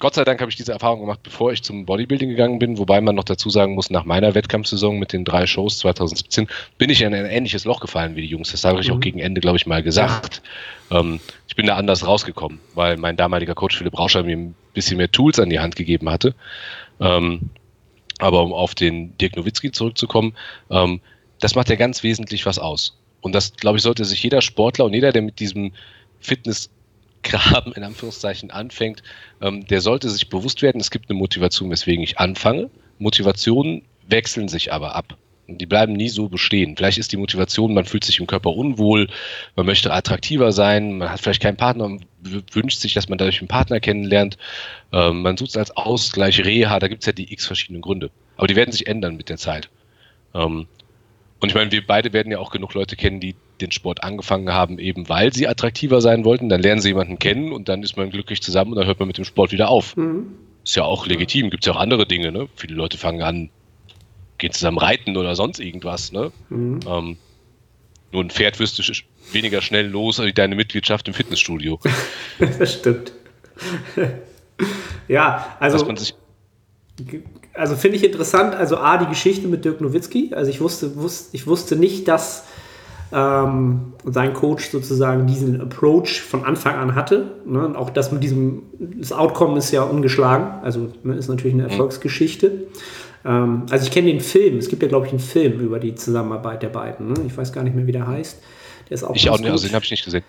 Gott sei Dank habe ich diese Erfahrung gemacht, bevor ich zum Bodybuilding gegangen bin, wobei man noch dazu sagen muss, nach meiner Wettkampfsaison mit den drei Shows 2017 bin ich in ein ähnliches Loch gefallen wie die Jungs. Das habe ich mhm. auch gegen Ende, glaube ich, mal gesagt. Ähm, ich bin da anders rausgekommen, weil mein damaliger Coach Philipp Rauscher mir ein bisschen mehr Tools an die Hand gegeben hatte. Ähm, aber um auf den Dirk Nowitzki zurückzukommen, ähm, das macht ja ganz wesentlich was aus. Und das, glaube ich, sollte sich jeder Sportler und jeder, der mit diesem Fitness Graben in Anführungszeichen anfängt, ähm, der sollte sich bewusst werden, es gibt eine Motivation, weswegen ich anfange. Motivationen wechseln sich aber ab. Und die bleiben nie so bestehen. Vielleicht ist die Motivation, man fühlt sich im Körper unwohl, man möchte attraktiver sein, man hat vielleicht keinen Partner, man wünscht sich, dass man dadurch einen Partner kennenlernt. Ähm, man sucht es als Ausgleich, Reha, da gibt es ja die x verschiedenen Gründe. Aber die werden sich ändern mit der Zeit. Ähm, und ich meine, wir beide werden ja auch genug Leute kennen, die den Sport angefangen haben, eben weil sie attraktiver sein wollten. Dann lernen sie jemanden kennen und dann ist man glücklich zusammen und dann hört man mit dem Sport wieder auf. Mhm. Ist ja auch legitim. Gibt es ja auch andere Dinge. Ne? Viele Leute fangen an, gehen zusammen reiten oder sonst irgendwas. Ne? Mhm. Ähm, nur ein Pferd wirst du sch weniger schnell los als deine Mitgliedschaft im Fitnessstudio. das stimmt. ja, also also finde ich interessant, also A, die Geschichte mit Dirk Nowitzki. Also ich wusste, wusste, ich wusste nicht, dass ähm, sein Coach sozusagen diesen Approach von Anfang an hatte. Ne? Und auch das mit diesem, das Outcome ist ja ungeschlagen, also ne, ist natürlich eine mhm. Erfolgsgeschichte. Ähm, also ich kenne den Film, es gibt ja glaube ich einen Film über die Zusammenarbeit der beiden. Ne? Ich weiß gar nicht mehr, wie der heißt. Der ist auch ich auch nicht, also den habe ich nicht gesehen.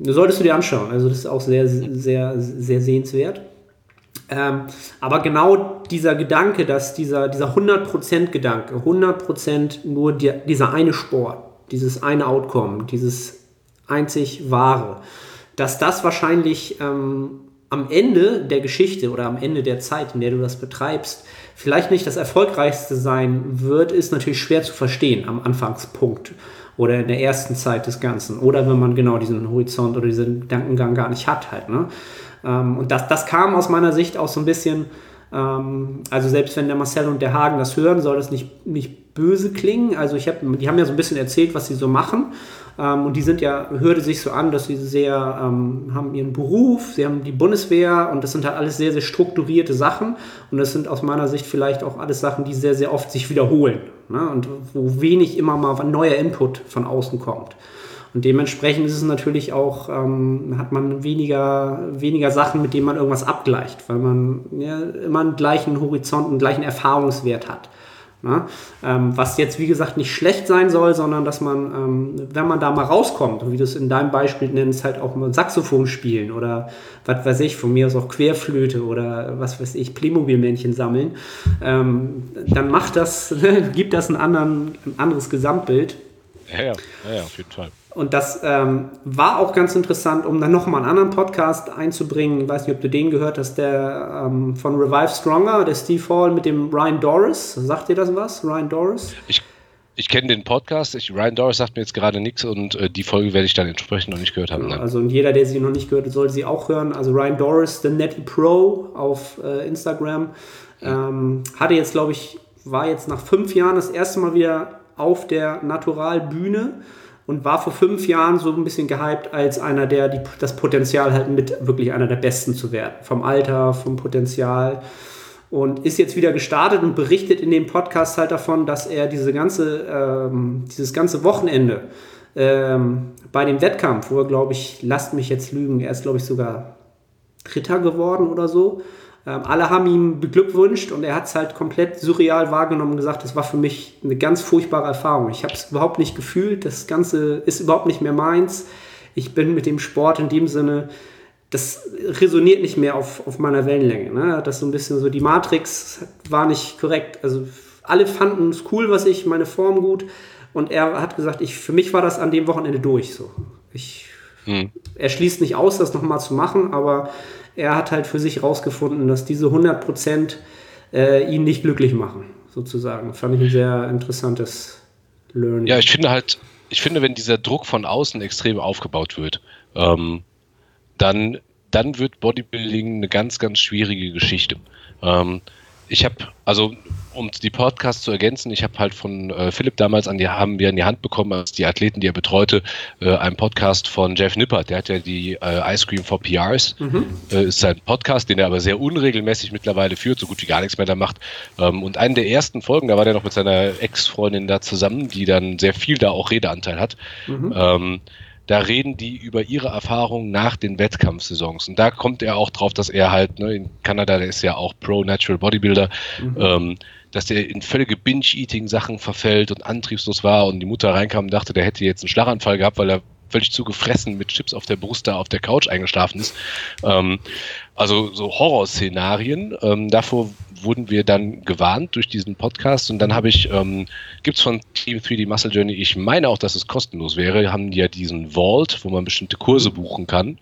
Solltest du dir anschauen, also das ist auch sehr, sehr, sehr sehenswert. Ähm, aber genau dieser Gedanke, dass dieser, dieser 100%-Gedanke, 100% nur die, dieser eine Sport, dieses eine Outcome, dieses einzig wahre, dass das wahrscheinlich ähm, am Ende der Geschichte oder am Ende der Zeit, in der du das betreibst, vielleicht nicht das erfolgreichste sein wird, ist natürlich schwer zu verstehen am Anfangspunkt oder in der ersten Zeit des Ganzen oder wenn man genau diesen Horizont oder diesen Gedankengang gar nicht hat halt. Ne? Ähm, und das, das kam aus meiner Sicht auch so ein bisschen Ähm, also selbst wenn der Marcel und der Hagen das hören, soll das nicht, nicht böse klingen. Also ich habe, die haben ja so ein bisschen erzählt, was sie so machen. Ähm, und die sind ja, hörte sich so an, dass sie sehr, ähm, haben ihren Beruf, sie haben die Bundeswehr und das sind halt alles sehr, sehr strukturierte Sachen. Und das sind aus meiner Sicht vielleicht auch alles Sachen, die sehr, sehr oft sich wiederholen. Ne? Und wo wenig immer mal neuer Input von außen kommt. Und dementsprechend ist es natürlich auch, ähm, hat man weniger, weniger Sachen, mit denen man irgendwas abgleicht, weil man ja, immer einen gleichen Horizont, einen gleichen Erfahrungswert hat. Ne? Ähm, was jetzt, wie gesagt, nicht schlecht sein soll, sondern dass man, ähm, wenn man da mal rauskommt, wie du es in deinem Beispiel nennst, halt auch mal Saxophon spielen oder was weiß ich, von mir aus auch Querflöte oder was weiß ich, Playmobil-Männchen sammeln, ähm, dann macht das, gibt das einen anderen, ein anderes Gesamtbild. Ja, ja, ja, auf jeden Fall. Und das ähm, war auch ganz interessant, um dann nochmal einen anderen Podcast einzubringen. Ich weiß nicht, ob du den gehört hast, der ähm, von Revive Stronger, der Steve Hall mit dem Ryan Doris. Sagt dir das was, Ryan Doris? Ich, ich kenne den Podcast. Ich, Ryan Doris sagt mir jetzt gerade nichts und äh, die Folge werde ich dann entsprechend noch nicht gehört haben. Genau, also und jeder, der sie noch nicht gehört hat, sollte sie auch hören. Also Ryan Doris, The Netty Pro auf äh, Instagram, ähm, hatte jetzt, glaube ich, war jetzt nach fünf Jahren das erste Mal wieder auf der Naturalbühne und war vor fünf Jahren so ein bisschen gehypt als einer, der die, das Potenzial hat, mit wirklich einer der Besten zu werden. Vom Alter, vom Potenzial. Und ist jetzt wieder gestartet und berichtet in dem Podcast halt davon, dass er diese ganze, ähm, dieses ganze Wochenende ähm, bei dem Wettkampf, wo er, glaube ich, lasst mich jetzt lügen, er ist, glaube ich, sogar Dritter geworden oder so, alle haben ihm beglückwünscht und er hat es halt komplett surreal wahrgenommen und gesagt, das war für mich eine ganz furchtbare Erfahrung. Ich habe es überhaupt nicht gefühlt, das Ganze ist überhaupt nicht mehr meins. Ich bin mit dem Sport in dem Sinne, das resoniert nicht mehr auf, auf meiner Wellenlänge. Ne? Das ist so ein bisschen so, die Matrix war nicht korrekt. Also alle fanden es cool, was ich, meine Form gut. Und er hat gesagt, ich, für mich war das an dem Wochenende durch. So. Ich, hm. Er schließt nicht aus, das nochmal zu machen, aber er hat halt für sich herausgefunden, dass diese 100 Prozent äh, ihn nicht glücklich machen, sozusagen. Fand ich ein sehr interessantes Learning. Ja, ich finde halt, ich finde, wenn dieser Druck von außen extrem aufgebaut wird, ähm, dann, dann wird Bodybuilding eine ganz, ganz schwierige Geschichte. Ähm, ich habe, also um die Podcasts zu ergänzen, ich habe halt von äh, Philipp damals an die, haben wir in die Hand bekommen, als die Athleten, die er betreute, äh, einen Podcast von Jeff Nippert, der hat ja die äh, Ice Cream for PRs, mhm. äh, ist sein Podcast, den er aber sehr unregelmäßig mittlerweile führt, so gut wie gar nichts mehr da macht. Ähm, und eine der ersten Folgen, da war der noch mit seiner Ex-Freundin da zusammen, die dann sehr viel da auch Redeanteil hat. Mhm. Ähm, da reden die über ihre Erfahrungen nach den Wettkampfsaisons. Und da kommt er auch drauf, dass er halt, ne, in Kanada, der ist ja auch Pro-Natural Bodybuilder, mhm. ähm, dass er in völlige Binge-Eating-Sachen verfällt und antriebslos war und die Mutter reinkam und dachte, der hätte jetzt einen Schlaganfall gehabt, weil er völlig zugefressen mit Chips auf der Brust da auf der Couch eingeschlafen ist. Ähm, also so Horrorszenarien. Ähm, davor wurden wir dann gewarnt durch diesen Podcast und dann habe ich, ähm, gibt es von Team 3D Muscle Journey, ich meine auch, dass es kostenlos wäre, haben die ja diesen Vault, wo man bestimmte Kurse buchen kann.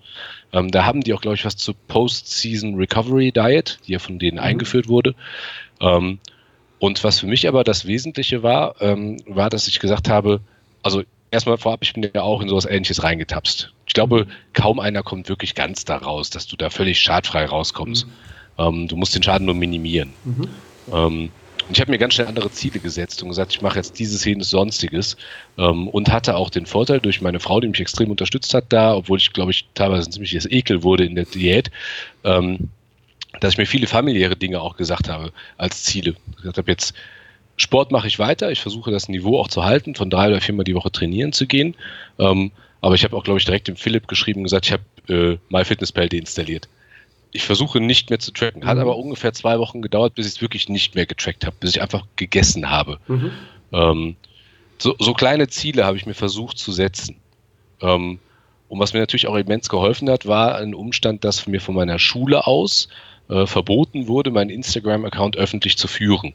Ähm, da haben die auch, glaube ich, was zur Post-Season Recovery Diet, die ja von denen mhm. eingeführt wurde. Ähm, und was für mich aber das Wesentliche war, ähm, war, dass ich gesagt habe, also erstmal vorab, ich bin ja auch in sowas ähnliches reingetapst. Ich glaube, kaum einer kommt wirklich ganz da raus, dass du da völlig schadfrei rauskommst. Mhm. Ähm, du musst den Schaden nur minimieren. Mhm. Ähm, und ich habe mir ganz schnell andere Ziele gesetzt und gesagt, ich mache jetzt dieses, jenes, sonstiges. Ähm, und hatte auch den Vorteil durch meine Frau, die mich extrem unterstützt hat da, obwohl ich, glaube ich, teilweise ein ziemliches Ekel wurde in der Diät, ähm, dass ich mir viele familiäre Dinge auch gesagt habe als Ziele. Ich gesagt habe jetzt, Sport mache ich weiter, ich versuche das Niveau auch zu halten, von drei oder viermal die Woche trainieren zu gehen. Ähm, aber ich habe auch, glaube ich, direkt dem Philipp geschrieben und gesagt, ich habe äh, MyFitnessPal deinstalliert. Ich versuche nicht mehr zu tracken. Hat mhm. aber ungefähr zwei Wochen gedauert, bis ich es wirklich nicht mehr getrackt habe, bis ich einfach gegessen habe. Mhm. Ähm, so, so, kleine Ziele habe ich mir versucht zu setzen. Ähm, und was mir natürlich auch immens geholfen hat, war ein Umstand, dass mir von meiner Schule aus äh, verboten wurde, meinen Instagram-Account öffentlich zu führen.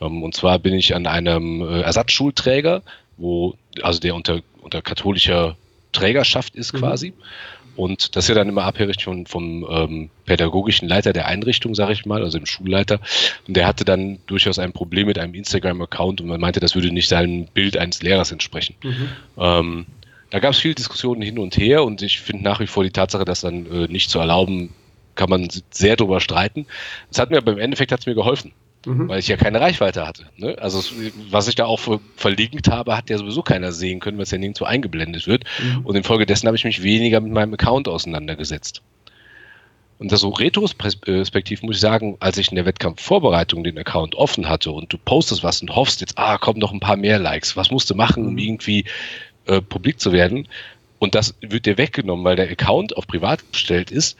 Ähm, und zwar bin ich an einem äh, Ersatzschulträger, wo, also der unter, unter katholischer Trägerschaft ist mhm. quasi. Und das ist ja dann immer abhängig von, vom ähm, pädagogischen Leiter der Einrichtung, sage ich mal, also dem Schulleiter. Und der hatte dann durchaus ein Problem mit einem Instagram-Account und man meinte, das würde nicht seinem Bild eines Lehrers entsprechen. Mhm. Ähm, da gab es viele Diskussionen hin und her und ich finde nach wie vor die Tatsache, das dann äh, nicht zu erlauben, kann man sehr drüber streiten. Es hat mir aber im Endeffekt hat es mir geholfen. Mhm. Weil ich ja keine Reichweite hatte. Ne? Also was ich da auch verlinkt habe, hat ja sowieso keiner sehen können, weil es ja nirgendwo eingeblendet wird. Mhm. Und infolgedessen habe ich mich weniger mit meinem Account auseinandergesetzt. Und das so retrospektiv muss ich sagen, als ich in der Wettkampfvorbereitung den Account offen hatte und du postest was und hoffst jetzt, ah, kommen noch ein paar mehr Likes, was musst du machen, um mhm. irgendwie äh, publik zu werden? Und das wird dir weggenommen, weil der Account auf privat gestellt ist,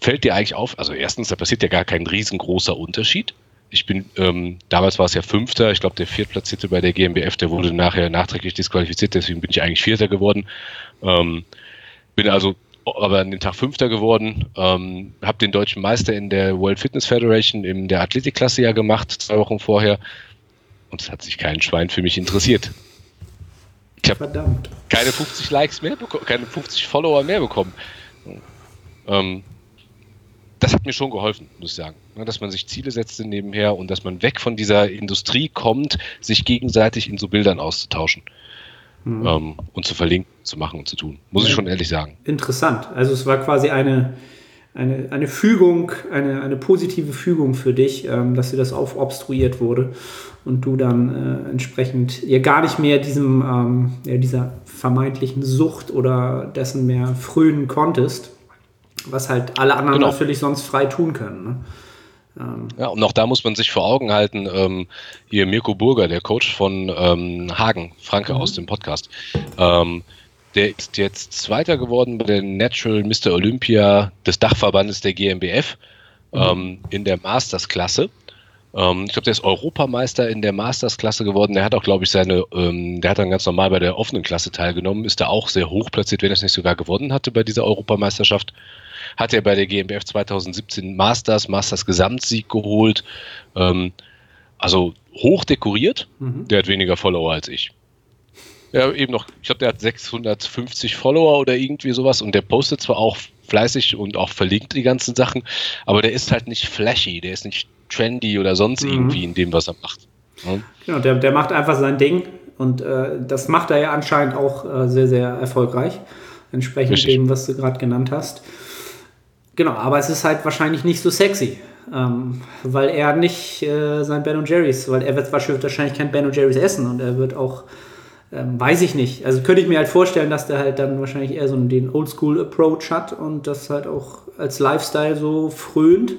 fällt dir eigentlich auf, also erstens, da passiert ja gar kein riesengroßer Unterschied. Ich bin, ähm, damals war es ja Fünfter, ich glaube, der Viertplatzierte bei der GmbF, der wurde nachher nachträglich disqualifiziert, deswegen bin ich eigentlich Vierter geworden. Ähm, bin also aber an den Tag Fünfter geworden, ähm, habe den deutschen Meister in der World Fitness Federation in der Athletikklasse ja gemacht, zwei Wochen vorher. Und es hat sich kein Schwein für mich interessiert. Ich habe keine 50 Likes mehr bekommen, keine 50 Follower mehr bekommen. Ähm, das hat mir schon geholfen, muss ich sagen. Ne, dass man sich Ziele setzte nebenher und dass man weg von dieser Industrie kommt, sich gegenseitig in so Bildern auszutauschen mhm. ähm, und zu verlinken, zu machen und zu tun. Muss ja. ich schon ehrlich sagen. Interessant. Also es war quasi eine, eine, eine Fügung, eine, eine positive Fügung für dich, ähm, dass dir das aufobstruiert wurde und du dann äh, entsprechend ihr gar nicht mehr diesem, ähm, ja, dieser vermeintlichen Sucht oder dessen mehr frönen konntest, was halt alle anderen genau. natürlich sonst frei tun können. Ne? Ähm, ja, und auch da muss man sich vor Augen halten, ähm, hier Mirko Burger, der Coach von ähm, Hagen, Franke mhm. aus dem Podcast, ähm, der ist jetzt Zweiter geworden bei der Natural Mr. Olympia des Dachverbandes der GmbF mhm. Ähm, in der Masters-Klasse. Ähm, ich glaube, der ist Europameister in der Masters-Klasse geworden. Der hat auch, glaube ich, seine, der hat dann ganz normal bei der offenen Klasse teilgenommen, ist da auch sehr hoch platziert, wenn er es nicht sogar gewonnen hatte bei dieser Europameisterschaft hat er bei der GmbF 2017 Masters, Masters Gesamtsieg geholt. Ähm, also hoch dekoriert. Mhm. Der hat weniger Follower als ich. Ja, eben noch, ich glaube, der hat 650 Follower oder irgendwie sowas und der postet zwar auch fleißig und auch verlinkt die ganzen Sachen, aber der ist halt nicht flashy, der ist nicht trendy oder sonst mhm. irgendwie in dem, was er macht. Ja. Genau, der, der macht einfach sein Ding und äh, das macht er ja anscheinend auch äh, sehr, sehr erfolgreich, entsprechend Richtig. dem, was du gerade genannt hast. Genau, aber es ist halt wahrscheinlich nicht so sexy, ähm, weil er nicht äh, sein Ben Jerry's, weil er wird wahrscheinlich kein Ben Jerry's essen und er wird auch, ähm, weiß ich nicht. Also könnte ich mir halt vorstellen, dass der halt dann wahrscheinlich eher so den Oldschool-Approach hat und das halt auch als Lifestyle so frönt.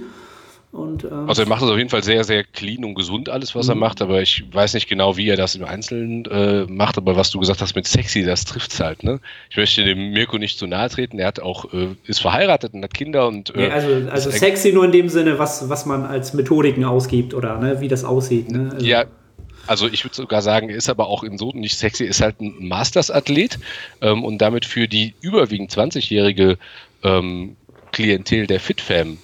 Und, ähm, also er macht es auf jeden Fall sehr, sehr clean und gesund alles, was mhm. er macht, aber ich weiß nicht genau, wie er das im Einzelnen äh, macht, aber was du gesagt hast mit sexy, das trifft es halt. Ne? Ich möchte dem Mirko nicht zu nahe treten, er hat auch, äh, ist verheiratet und hat Kinder und... Äh, nee, also also sexy nur in dem Sinne, was, was man als Methodiken ausgibt oder ne, wie das aussieht. Ne? Also, ja, also ich würde sogar sagen, er ist aber auch in so nicht sexy, ist halt ein Masters-Athlet ähm, und damit für die überwiegend 20-jährige ähm, Klientel der FitFam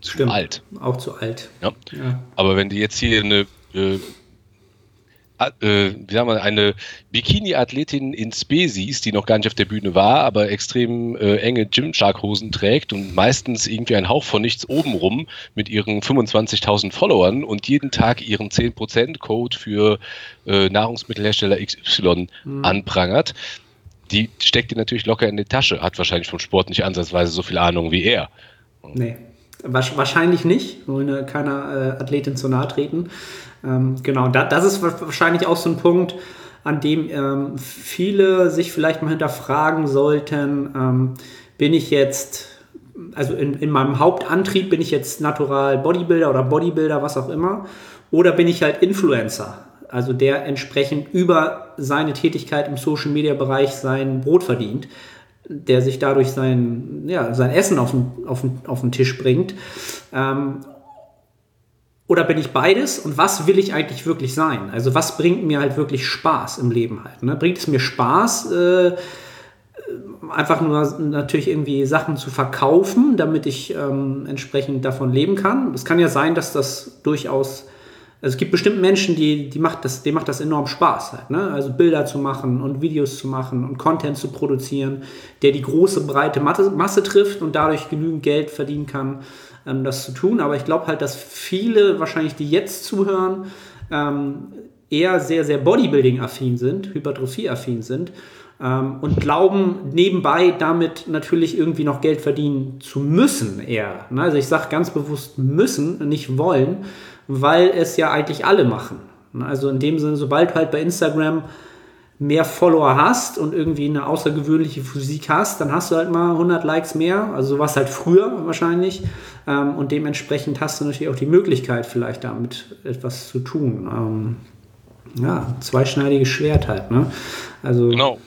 zu Stimmt, alt. Auch zu alt. Ja. ja. Aber wenn du jetzt hier eine, äh, äh, wie sagen wir, eine Bikini-Athletin in Spe siehst, die noch gar nicht auf der Bühne war, aber extrem äh, enge Gymshark-Hosen trägt und meistens irgendwie ein Hauch von nichts obenrum mit ihren 25.000 Followern und jeden Tag ihren 10%-Code für äh, Nahrungsmittelhersteller XY mhm. anprangert, die steckt dir natürlich locker in die Tasche, hat wahrscheinlich vom Sport nicht ansatzweise so viel Ahnung wie er. Nee. Wahrscheinlich nicht, wollen keiner äh, Athletin zu nahe treten. Ähm, genau, da, das ist wahrscheinlich auch so ein Punkt, an dem ähm, viele sich vielleicht mal hinterfragen sollten, ähm, bin ich jetzt, also in, in meinem Hauptantrieb bin ich jetzt Natural Bodybuilder oder Bodybuilder, was auch immer, oder bin ich halt Influencer, also der entsprechend über seine Tätigkeit im Social-Media-Bereich sein Brot verdient der sich dadurch sein, ja, sein Essen auf den, auf den, auf den Tisch bringt. Ähm, oder bin ich beides? Und was will ich eigentlich wirklich sein? Also was bringt mir halt wirklich Spaß im Leben halt? Ne? Bringt es mir Spaß, äh, einfach nur natürlich irgendwie Sachen zu verkaufen, damit ich ähm, entsprechend davon leben kann? Es kann ja sein, dass das durchaus also es gibt bestimmt Menschen, die, die macht das, denen macht das enorm Spaß halt, ne? Also Bilder zu machen und Videos zu machen und Content zu produzieren, der die große, breite Masse, trifft und dadurch genügend Geld verdienen kann, ähm, das zu tun. Aber ich glaube halt, dass viele wahrscheinlich, die jetzt zuhören, ähm, eher sehr, sehr Bodybuilding-affin sind, Hypertrophie-affin sind ähm, und glauben nebenbei damit natürlich irgendwie noch Geld verdienen zu müssen eher. Ne? Also ich sage ganz bewusst müssen, nicht wollen, weil es ja eigentlich alle machen. Ne? Also in dem Sinne, sobald du halt bei Instagram mehr Follower hast und irgendwie eine außergewöhnliche Physik hast, dann hast du halt mal 100 Likes mehr. Also sowas halt früher wahrscheinlich. Ähm, und dementsprechend hast du natürlich auch die Möglichkeit, vielleicht damit etwas zu tun. Ähm, ja, zweischneidiges Schwert halt. Ne? Also, genau.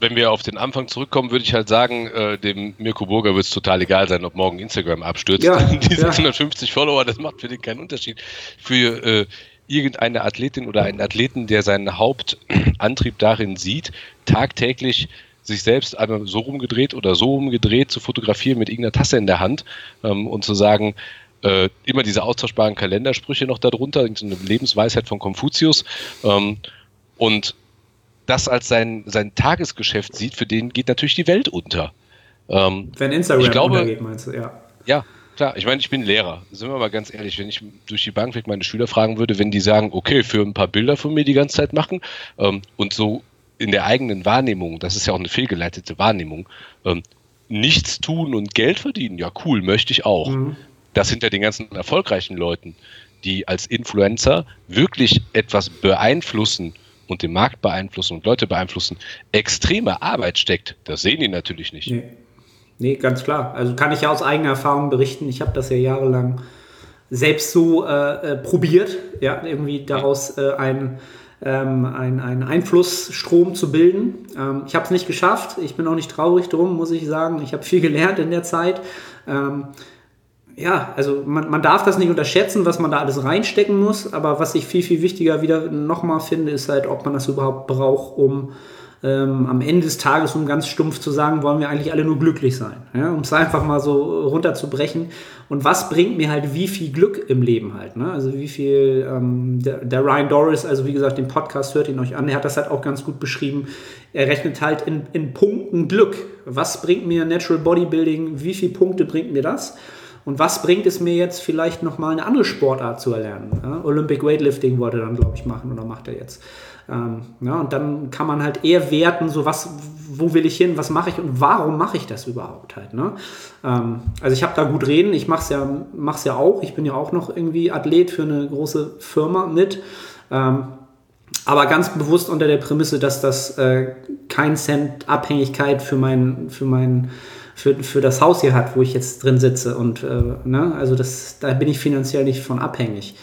Wenn wir auf den Anfang zurückkommen, würde ich halt sagen, äh, dem Mirko Burger wird es total egal sein, ob morgen Instagram abstürzt. Ja, die 650 ja. Follower, das macht für den keinen Unterschied. Für äh, irgendeine Athletin oder einen Athleten, der seinen Hauptantrieb darin sieht, tagtäglich sich selbst einmal so rumgedreht oder so rumgedreht zu fotografieren mit irgendeiner Tasse in der Hand ähm, und zu sagen, äh, immer diese austauschbaren Kalendersprüche noch darunter, eine Lebensweisheit von Konfuzius. Ähm, und das als sein, sein Tagesgeschäft sieht, für den geht natürlich die Welt unter. Ähm, Wenn Instagram ich glaube, untergeht, meinst du, ja. Ja, Klar, ich meine, ich bin Lehrer. Sind wir mal ganz ehrlich, wenn ich durch die Bank weg meine Schüler fragen würde, wenn die sagen, okay, für ein paar Bilder von mir die ganze Zeit machen ähm, und so in der eigenen Wahrnehmung, das ist ja auch eine fehlgeleitete Wahrnehmung, ähm, nichts tun und Geld verdienen, ja cool, möchte ich auch. Mhm. Das hinter den ganzen erfolgreichen Leuten, die als Influencer wirklich etwas beeinflussen und den Markt beeinflussen und Leute beeinflussen, extreme Arbeit steckt. Das sehen die natürlich nicht. Nee. Nee, ganz klar. Also kann ich ja aus eigener Erfahrung berichten. Ich habe das ja jahrelang selbst so äh, äh, probiert, ja, irgendwie daraus äh, ein, ähm, ein, einen Einflussstrom zu bilden. Ähm, ich habe es nicht geschafft. Ich bin auch nicht traurig drum, muss ich sagen. Ich habe viel gelernt in der Zeit. Ähm, ja, also man, man darf das nicht unterschätzen, was man da alles reinstecken muss. Aber was ich viel, viel wichtiger wieder nochmal finde, ist halt, ob man das überhaupt braucht, um ähm, am Ende des Tages, um ganz stumpf zu sagen, wollen wir eigentlich alle nur glücklich sein. Ja? Um es einfach mal so runterzubrechen. Und was bringt mir halt wie viel Glück im Leben halt? Ne? Also wie viel, ähm, der, der, Ryan Doris, also wie gesagt, den Podcast hört ihn euch an, der hat das halt auch ganz gut beschrieben. Er rechnet halt in, in Punkten Glück. Was bringt mir Natural Bodybuilding? Wie viele Punkte bringt mir das? Und was bringt es mir jetzt vielleicht nochmal eine andere Sportart zu erlernen? Ja? Olympic Weightlifting wollte er dann, glaube ich, machen oder macht er jetzt. Ähm, ja, und dann kann man halt eher werten, so was, wo will ich hin, was mache ich und warum mache ich das überhaupt halt. Ne? Ähm, also ich habe da gut reden, ich mache es ja, mach's ja auch, ich bin ja auch noch irgendwie Athlet für eine große Firma mit. Ähm, aber ganz bewusst unter der Prämisse, dass das äh, kein Cent Abhängigkeit für mein, für mein für, für das Haus hier hat, wo ich jetzt drin sitze. Und äh, ne, also das, da bin ich finanziell nicht von abhängig.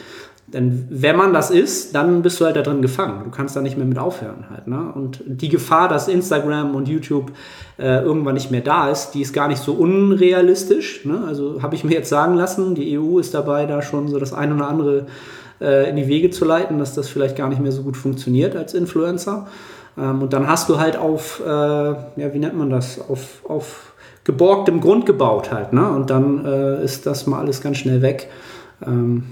Denn wenn man das ist, dann bist du halt da drin gefangen. Du kannst da nicht mehr mit aufhören halt. Ne? Und die Gefahr, dass Instagram und YouTube äh, irgendwann nicht mehr da ist, die ist gar nicht so unrealistisch. Ne? Also habe ich mir jetzt sagen lassen, die EU ist dabei, da schon so das ein oder andere äh, in die Wege zu leiten, dass das vielleicht gar nicht mehr so gut funktioniert als Influencer. Ähm, und dann hast du halt auf, äh, ja, wie nennt man das, auf, auf geborgtem Grund gebaut halt. Ne? Und dann äh, ist das mal alles ganz schnell weg. Ähm,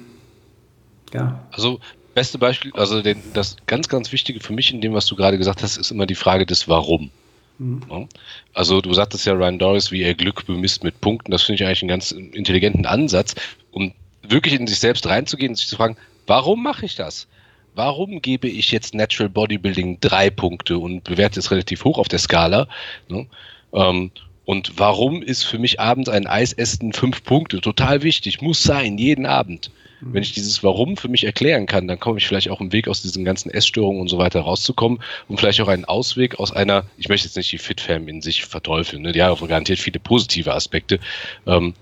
ja. Also beste Beispiel, also den, das ganz, ganz Wichtige für mich in dem, was du gerade gesagt hast, ist immer die Frage des Warum. Mhm. Also du sagtest ja Ryan Doris, wie er Glück bemisst mit Punkten. Das finde ich eigentlich einen ganz intelligenten Ansatz, um wirklich in sich selbst reinzugehen und sich zu fragen, warum mache ich das? Warum gebe ich jetzt Natural Bodybuilding drei Punkte und bewerte es relativ hoch auf der Skala? Ne? Ähm, und warum ist für mich abends ein Eisessen fünf Punkte total wichtig? Muss sein, jeden Abend. Wenn ich dieses Warum für mich erklären kann, dann komme ich vielleicht auch im Weg aus diesen ganzen Essstörungen und so weiter rauszukommen und vielleicht auch einen Ausweg aus einer, ich möchte jetzt nicht die Fitfam in sich verteufeln, ne? die hat auch garantiert viele positive Aspekte, ähm,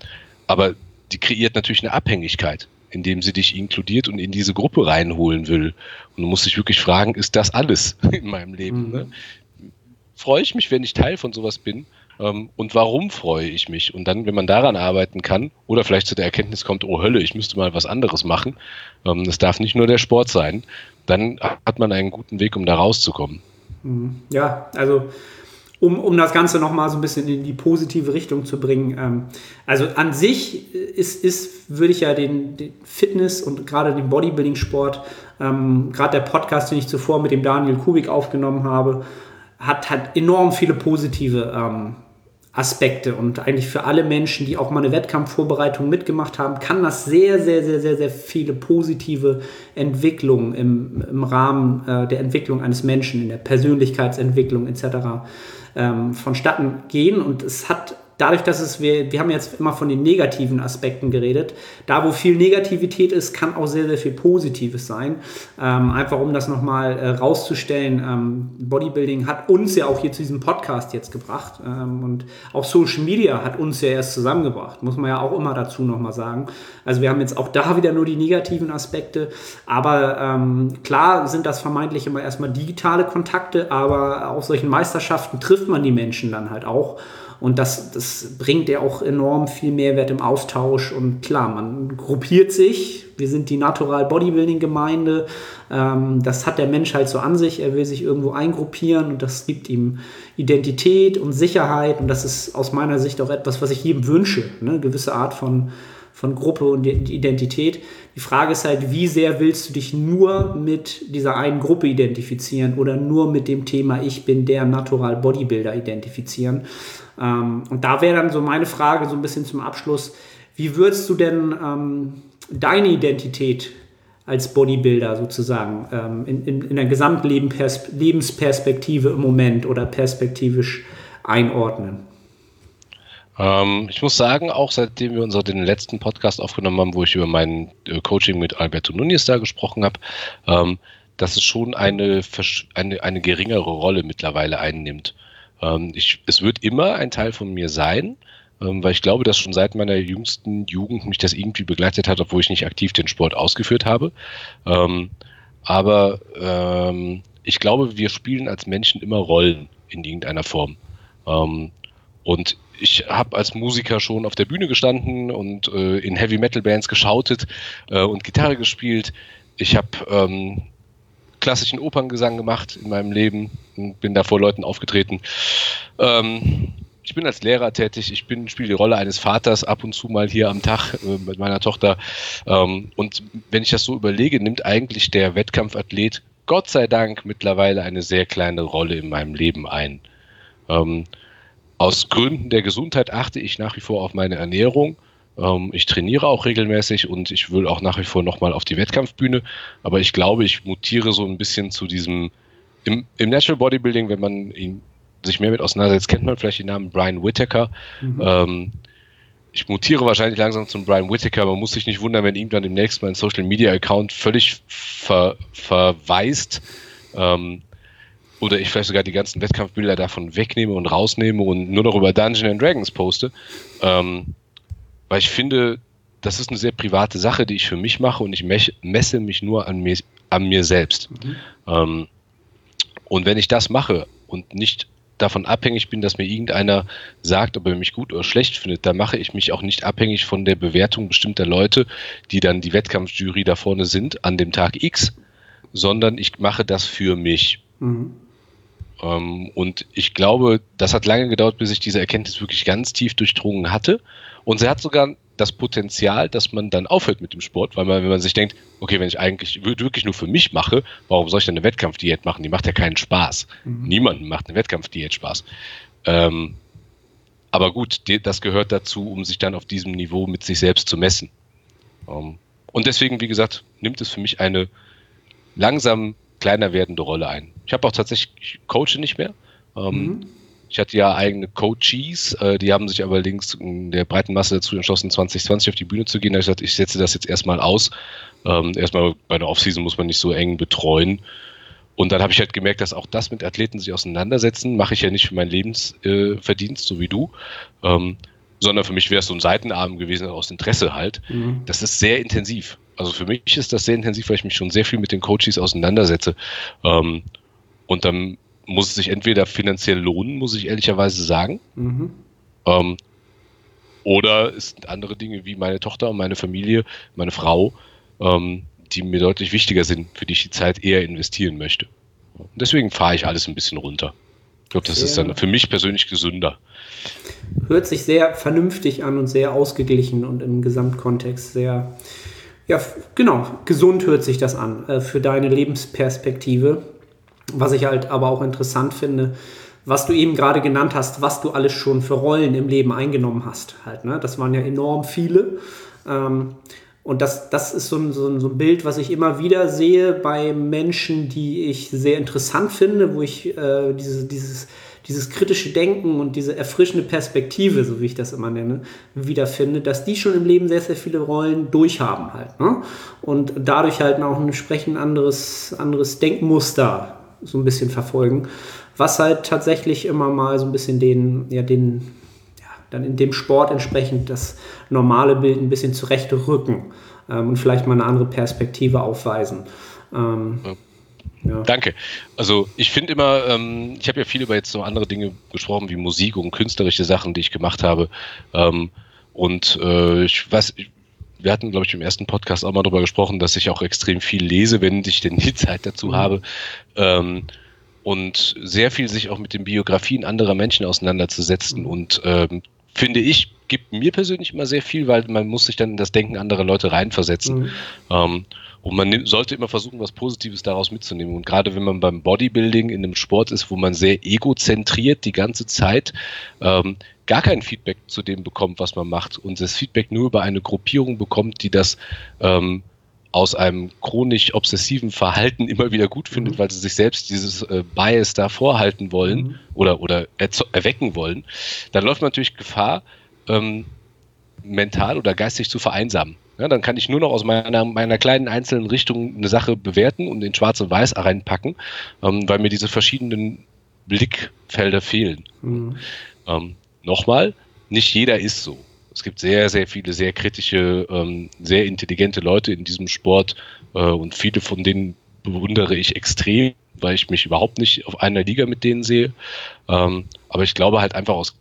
aber die kreiert natürlich eine Abhängigkeit, indem sie dich inkludiert und in diese Gruppe reinholen will. Und du musst dich wirklich fragen, ist das alles in meinem Leben? Mhm. Ne? Freue ich mich, wenn ich Teil von sowas bin? Ähm, und warum freue ich mich? Und dann, wenn man daran arbeiten kann oder vielleicht zu der Erkenntnis kommt, oh Hölle, ich müsste mal was anderes machen, ähm, das darf nicht nur der Sport sein, dann hat man einen guten Weg, um da rauszukommen. Mhm. Ja, also um, um das Ganze nochmal so ein bisschen in die positive Richtung zu bringen. Ähm, also an sich ist, ist würde ich ja den, den Fitness und gerade den Bodybuilding-Sport, ähm, gerade der Podcast, den ich zuvor mit dem Daniel Kubik aufgenommen habe, hat, hat enorm viele positive ähm, Aspekte und eigentlich für alle Menschen, die auch mal eine Wettkampfvorbereitung mitgemacht haben, kann das sehr, sehr, sehr, sehr, sehr viele positive Entwicklungen im, im Rahmen äh, der Entwicklung eines Menschen, in der Persönlichkeitsentwicklung etc. Ähm, vonstatten gehen und es hat dadurch, dass es, wir, wir haben jetzt immer von den negativen Aspekten geredet, da wo viel Negativität ist, kann auch sehr, sehr viel Positives sein. Ähm, einfach um das nochmal äh, rauszustellen, ähm, Bodybuilding hat uns ja auch hier zu diesem Podcast jetzt gebracht ähm, und auch Social Media hat uns ja erst zusammengebracht, muss man ja auch immer dazu nochmal sagen. Also wir haben jetzt auch da wieder nur die negativen Aspekte, aber ähm, klar sind das vermeintlich immer erstmal digitale Kontakte, aber auf solchen Meisterschaften trifft man die Menschen dann halt auch. Und das, das bringt ja auch enorm viel Mehrwert im Austausch. Und klar, man gruppiert sich. Wir sind die Natural Bodybuilding Gemeinde. Ähm, das hat der Mensch halt so an sich. Er will sich irgendwo eingruppieren und das gibt ihm Identität und Sicherheit. Und das ist aus meiner Sicht auch etwas, was ich jedem wünsche. Ne? Eine gewisse Art von, von Gruppe und Identität. Die Frage ist halt, wie sehr willst du dich nur mit dieser einen Gruppe identifizieren oder nur mit dem Thema Ich bin der Natural Bodybuilder identifizieren? Ähm, und da wäre dann so meine Frage so ein bisschen zum Abschluss, wie würdest du denn ähm, deine Identität als Bodybuilder sozusagen ähm, in, in, in der Gesamtlebensperspektive im Moment oder perspektivisch einordnen? Ähm, ich muss sagen, auch seitdem wir unseren letzten Podcast aufgenommen haben, wo ich über mein äh, Coaching mit Alberto Nunes da gesprochen habe, ähm, dass es schon eine, eine, eine geringere Rolle mittlerweile einnimmt. Ähm, ich, es wird immer ein Teil von mir sein, ähm, weil ich glaube, dass schon seit meiner jüngsten Jugend mich das irgendwie begleitet hat, obwohl ich nicht aktiv den Sport ausgeführt habe. Ähm, aber ähm, ich glaube, wir spielen als Menschen immer Rollen in irgendeiner Form. Ähm, und ich habe als Musiker schon auf der Bühne gestanden und äh, in Heavy Metal Bands geschautet äh, und Gitarre gespielt. Ich habe ähm, klassischen Operngesang gemacht in meinem Leben und bin da vor Leuten aufgetreten. Ähm, ich bin als Lehrer tätig, ich spiele die Rolle eines Vaters ab und zu mal hier am Tag äh, mit meiner Tochter. Ähm, und wenn ich das so überlege, nimmt eigentlich der Wettkampfathlet Gott sei Dank mittlerweile eine sehr kleine Rolle in meinem Leben ein. Ähm, aus Gründen der Gesundheit achte ich nach wie vor auf meine Ernährung ähm, ich trainiere auch regelmäßig und ich will auch nach wie vor nochmal auf die Wettkampfbühne. Aber ich glaube, ich mutiere so ein bisschen zu diesem, im, im Natural Bodybuilding, wenn man ihn, sich mehr mit auseinandersetzt, kennt man vielleicht den Namen Brian Whittaker. Mhm. Ähm, ich mutiere wahrscheinlich langsam zum Brian Whittaker. Man muss sich nicht wundern, wenn ihm dann demnächst mein Social Media Account völlig ver, verweist. Ähm, oder ich vielleicht sogar die ganzen Wettkampfbilder davon wegnehme und rausnehme und nur noch über Dungeons and Dragons poste. Ähm, weil ich finde, das ist eine sehr private Sache, die ich für mich mache und ich messe mich nur an mir, an mir selbst. Mhm. Ähm, und wenn ich das mache und nicht davon abhängig bin, dass mir irgendeiner sagt, ob er mich gut oder schlecht findet, dann mache ich mich auch nicht abhängig von der Bewertung bestimmter Leute, die dann die Wettkampfjury da vorne sind an dem Tag X, sondern ich mache das für mich. Mhm. Ähm, und ich glaube, das hat lange gedauert, bis ich diese Erkenntnis wirklich ganz tief durchdrungen hatte. Und sie hat sogar das Potenzial, dass man dann aufhört mit dem Sport, weil man, wenn man sich denkt, okay, wenn ich eigentlich wirklich nur für mich mache, warum soll ich denn eine Wettkampfdiät machen? Die macht ja keinen Spaß. Mhm. Niemandem macht eine Wettkampfdiät Spaß. Ähm, aber gut, das gehört dazu, um sich dann auf diesem Niveau mit sich selbst zu messen. Ähm, und deswegen, wie gesagt, nimmt es für mich eine langsam kleiner werdende Rolle ein. Ich habe auch tatsächlich, ich coache nicht mehr. Ähm, mhm ich hatte ja eigene Coaches, äh, die haben sich aber links in der breiten Masse dazu entschlossen, 2020 auf die Bühne zu gehen. Da habe ich gesagt, ich setze das jetzt erstmal aus. Ähm, erstmal bei der Offseason muss man nicht so eng betreuen. Und dann habe ich halt gemerkt, dass auch das mit Athleten sich auseinandersetzen, mache ich ja nicht für meinen Lebensverdienst, äh, so wie du, ähm, sondern für mich wäre es so ein Seitenarm gewesen aus Interesse halt. Mhm. Das ist sehr intensiv. Also für mich ist das sehr intensiv, weil ich mich schon sehr viel mit den Coaches auseinandersetze. Ähm, und dann muss es sich entweder finanziell lohnen, muss ich ehrlicherweise sagen. Mhm. Ähm, oder es sind andere Dinge wie meine Tochter und meine Familie, meine Frau, ähm, die mir deutlich wichtiger sind, für die ich die Zeit eher investieren möchte. Und deswegen fahre ich alles ein bisschen runter. Ich glaube, das sehr, ist dann für mich persönlich gesünder. Hört sich sehr vernünftig an und sehr ausgeglichen und im Gesamtkontext sehr, ja, genau, gesund hört sich das an äh, für deine Lebensperspektive. Was ich halt aber auch interessant finde, was du eben gerade genannt hast, was du alles schon für Rollen im Leben eingenommen hast. Halt, ne? Das waren ja enorm viele. Ähm, und das, das ist so ein, so, ein, so ein Bild, was ich immer wieder sehe bei Menschen, die ich sehr interessant finde, wo ich äh, diese, dieses, dieses kritische Denken und diese erfrischende Perspektive, so wie ich das immer nenne, wiederfinde, dass die schon im Leben sehr, sehr viele Rollen durchhaben halt. Ne? Und dadurch halt auch ein entsprechend anderes, anderes Denkmuster so ein bisschen verfolgen, was halt tatsächlich immer mal so ein bisschen den, ja, den, ja, dann in dem Sport entsprechend das normale Bild ein bisschen zurechtrücken ähm, und vielleicht mal eine andere Perspektive aufweisen. Ähm, ja. Ja. Danke. Also ich finde immer, ähm, ich habe ja viel über jetzt so andere Dinge gesprochen, wie Musik und künstlerische Sachen, die ich gemacht habe. Ähm, und äh, ich weiß, wir hatten, glaube ich, im ersten Podcast auch mal darüber gesprochen, dass ich auch extrem viel lese, wenn ich denn die Zeit dazu mhm. habe. Ähm, und sehr viel sich auch mit den Biografien anderer Menschen auseinanderzusetzen. Und ähm, finde ich, gibt mir persönlich immer sehr viel, weil man muss sich dann in das Denken anderer Leute reinversetzen. Mhm. Ähm, und man sollte immer versuchen, was Positives daraus mitzunehmen. Und gerade wenn man beim Bodybuilding in einem Sport ist, wo man sehr egozentriert die ganze Zeit ähm, gar kein Feedback zu dem bekommt, was man macht, und das Feedback nur über eine Gruppierung bekommt, die das ähm, aus einem chronisch obsessiven Verhalten immer wieder gut findet, mhm. weil sie sich selbst dieses äh, Bias da vorhalten wollen mhm. oder, oder erwecken wollen, dann läuft man natürlich Gefahr, ähm, mental oder geistig zu vereinsamen. Ja, dann kann ich nur noch aus meiner, meiner kleinen einzelnen Richtung eine Sache bewerten und in Schwarz und Weiß reinpacken, ähm, weil mir diese verschiedenen Blickfelder fehlen. Mhm. Ähm, Nochmal, nicht jeder ist so. Es gibt sehr, sehr viele sehr kritische, ähm, sehr intelligente Leute in diesem Sport äh, und viele von denen bewundere ich extrem, weil ich mich überhaupt nicht auf einer Liga mit denen sehe. Ähm, aber ich glaube halt einfach, aus,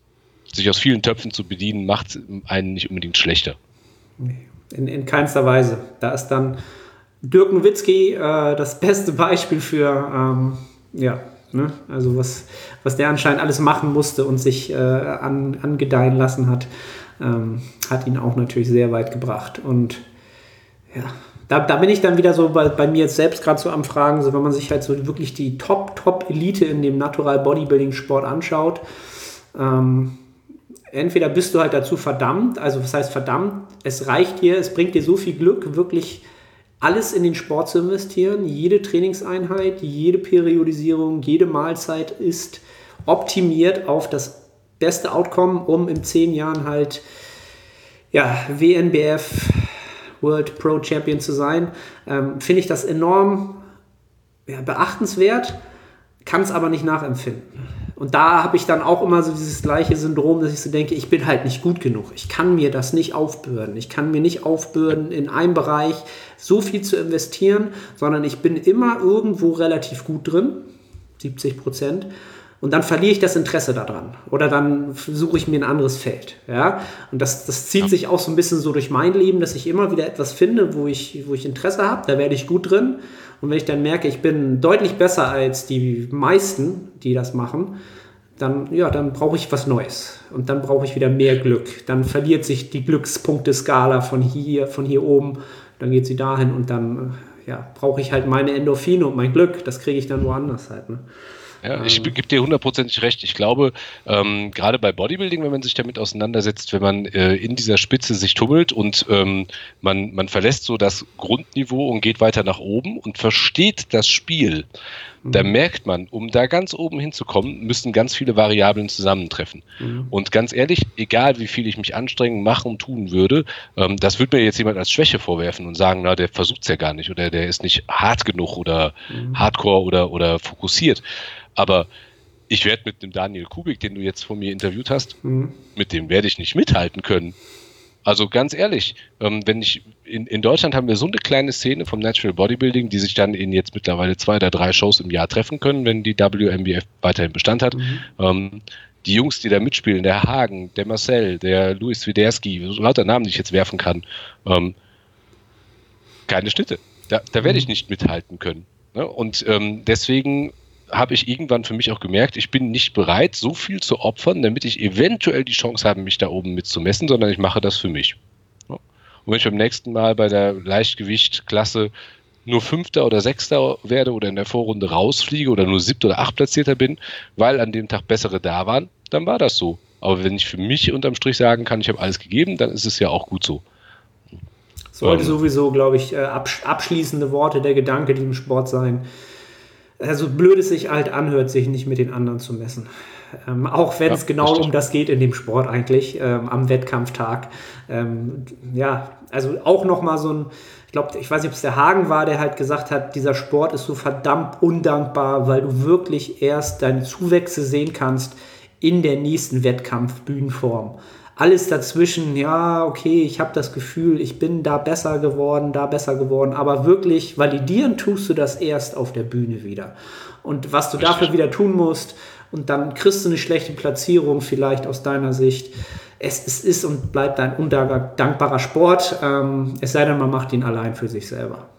sich aus vielen Töpfen zu bedienen, macht einen nicht unbedingt schlechter. In, in keinster Weise. Da ist dann Dirk Nowitzki äh, das beste Beispiel für, ähm, ja, ne? also was, was der anscheinend alles machen musste und sich äh, an, angedeihen lassen hat ähm, hat ihn auch natürlich sehr weit gebracht. Und ja, da, da bin ich dann wieder so bei, bei mir jetzt selbst gerade so am Fragen, so wenn man sich halt so wirklich die Top-Top-Elite in dem Natural Bodybuilding-Sport anschaut, ähm, entweder bist du halt dazu verdammt, also was heißt verdammt, es reicht dir, es bringt dir so viel Glück, wirklich alles in den Sport zu investieren, jede Trainingseinheit, jede Periodisierung, jede Mahlzeit ist optimiert auf das beste Outcome, um in zehn Jahren halt ja, WNBF World Pro Champion zu sein, ähm, finde ich das enorm ja, beachtenswert, kann es aber nicht nachempfinden. Und da habe ich dann auch immer so dieses gleiche Syndrom, dass ich so denke, ich bin halt nicht gut genug. Ich kann mir das nicht aufbürden. Ich kann mir nicht aufbürden, in einem Bereich so viel zu investieren, sondern ich bin immer irgendwo relativ gut drin, 70 Prozent. Und dann verliere ich das Interesse daran. Oder dann suche ich mir ein anderes Feld. Ja? Und das, das zieht ja. sich auch so ein bisschen so durch mein Leben, dass ich immer wieder etwas finde, wo ich, wo ich Interesse habe. Da werde ich gut drin. Und wenn ich dann merke, ich bin deutlich besser als die meisten, die das machen, dann, ja, dann brauche ich was Neues. Und dann brauche ich wieder mehr Glück. Dann verliert sich die Glückspunkteskala von hier, von hier oben. Dann geht sie dahin und dann ja, brauche ich halt meine Endorphine und mein Glück. Das kriege ich dann woanders halt. Ne? Ja, ich gebe dir hundertprozentig recht. Ich glaube, ähm, gerade bei Bodybuilding, wenn man sich damit auseinandersetzt, wenn man äh, in dieser Spitze sich tummelt und ähm, man, man verlässt so das Grundniveau und geht weiter nach oben und versteht das Spiel, mhm. da merkt man, um da ganz oben hinzukommen, müssen ganz viele Variablen zusammentreffen. Mhm. Und ganz ehrlich, egal wie viel ich mich anstrengen, machen, tun würde, ähm, das würde mir jetzt jemand als Schwäche vorwerfen und sagen, na, der versucht es ja gar nicht oder der ist nicht hart genug oder mhm. hardcore oder, oder fokussiert. Aber ich werde mit dem Daniel Kubik, den du jetzt von mir interviewt hast, mhm. mit dem werde ich nicht mithalten können. Also ganz ehrlich, ähm, wenn ich in, in Deutschland haben wir so eine kleine Szene vom Natural Bodybuilding, die sich dann in jetzt mittlerweile zwei oder drei Shows im Jahr treffen können, wenn die WMBF weiterhin Bestand hat. Mhm. Ähm, die Jungs, die da mitspielen, der Hagen, der Marcel, der Luis Widerski, so lauter Namen, die ich jetzt werfen kann, ähm, keine Schnitte. Da, da werde ich mhm. nicht mithalten können. Ne? Und ähm, deswegen habe ich irgendwann für mich auch gemerkt, ich bin nicht bereit, so viel zu opfern, damit ich eventuell die Chance habe, mich da oben mitzumessen, sondern ich mache das für mich. Und wenn ich beim nächsten Mal bei der Leichtgewichtklasse nur Fünfter oder Sechster werde oder in der Vorrunde rausfliege oder nur Siebter oder Achtplatzierter bin, weil an dem Tag bessere da waren, dann war das so. Aber wenn ich für mich unterm Strich sagen kann, ich habe alles gegeben, dann ist es ja auch gut so. Sollte ähm, sowieso, glaube ich, äh, abschließende Worte der Gedanke diesem Sport sein. Also blöd es sich halt anhört, sich nicht mit den anderen zu messen. Ähm, auch wenn es genau richtig. um das geht in dem Sport eigentlich, ähm, am Wettkampftag. Ähm, ja, also auch nochmal so ein, ich glaube, ich weiß nicht, ob es der Hagen war, der halt gesagt hat, dieser Sport ist so verdammt undankbar, weil du wirklich erst deine Zuwächse sehen kannst in der nächsten Wettkampfbühnenform. Alles dazwischen, ja, okay, ich habe das Gefühl, ich bin da besser geworden, da besser geworden, aber wirklich validieren tust du das erst auf der Bühne wieder. Und was du dafür wieder tun musst, und dann kriegst du eine schlechte Platzierung vielleicht aus deiner Sicht. Es, es ist und bleibt ein undankbarer Sport, ähm, es sei denn, man macht ihn allein für sich selber.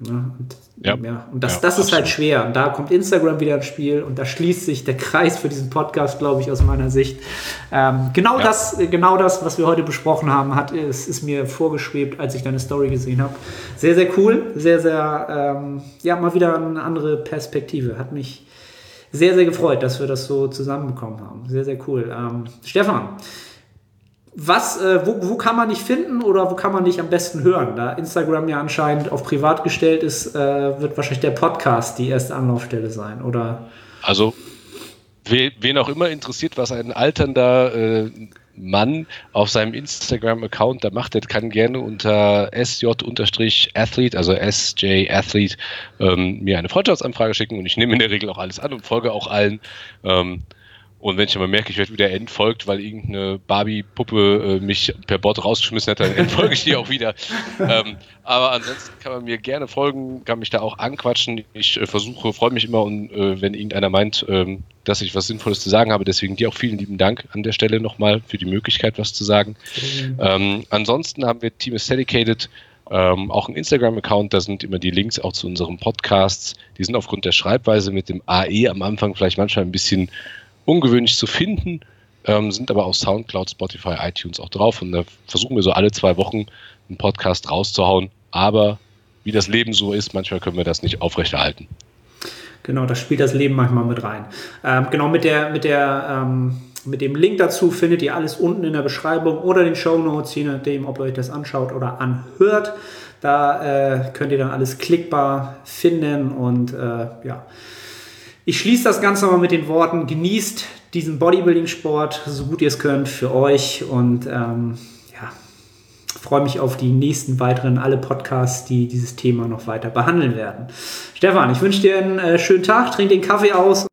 Ja, und, ja. ja. und das, ja, das ist halt schwer. Und da kommt Instagram wieder ins Spiel und da schließt sich der Kreis für diesen Podcast, glaube ich, aus meiner Sicht. Ähm, genau, das, genau das, was wir heute besprochen haben, hat, ist, ist mir vorgeschwebt, als ich deine Story gesehen habe. Sehr, sehr cool. Sehr, sehr, ähm, ja, mal wieder eine andere Perspektive. Hat mich sehr, sehr gefreut, dass wir das so zusammenbekommen haben. Sehr, sehr cool. Ähm, Stefan, was, äh, wo, wo kann man dich finden oder wo kann man dich am besten hören? Da Instagram ja anscheinend auf privat gestellt ist, äh, wird wahrscheinlich der Podcast die erste Anlaufstelle sein, oder? Also, wen auch immer interessiert, was ein alternder äh, Mann auf seinem Instagram-Account da macht, der kann gerne unter sj-athlete, also sj-athlete, ähm, mir eine Freundschaftsanfrage schicken und ich nehme in der Regel auch alles an und folge auch allen. Ähm, und wenn ich aber merke, ich werde wieder entfolgt, weil irgendeine Barbie-Puppe äh, mich per Bot rausgeschmissen hat, dann entfolge ich die auch wieder. Ähm, aber ansonsten kann man mir gerne folgen, kann mich da auch anquatschen. Ich äh, versuche, freue mich immer, und, äh, wenn irgendeiner meint, ähm, dass ich was Sinnvolles zu sagen habe. Deswegen dir auch vielen lieben Dank an der Stelle nochmal für die Möglichkeit, was zu sagen. Mhm. Ähm, ansonsten haben wir Team is Dedicated. Ähm, auch ein Instagram-Account, da sind immer die Links auch zu unseren Podcasts. Die sind aufgrund der Schreibweise mit dem AE am Anfang vielleicht manchmal ein bisschen ungewöhnlich zu finden, ähm, sind aber auf Soundcloud, Spotify, iTunes auch drauf und da versuchen wir so alle zwei Wochen einen Podcast rauszuhauen. Aber wie das Leben so ist, manchmal können wir das nicht aufrechterhalten. Genau, das spielt das Leben manchmal mit rein. Ähm, genau mit der, mit der, ähm, mit dem Link dazu findet ihr alles unten in der Beschreibung oder den Show Notes, je nachdem, ob ihr euch das anschaut oder anhört. Da äh, könnt ihr dann alles klickbar finden und äh, ja. Ich schließe das Ganze mal mit den Worten, genießt diesen Bodybuilding-Sport so gut ihr es könnt für euch und ähm, ja, freue mich auf die nächsten weiteren alle Podcasts, die dieses Thema noch weiter behandeln werden. Stefan, ich wünsche dir einen äh, schönen Tag, trink den Kaffee aus.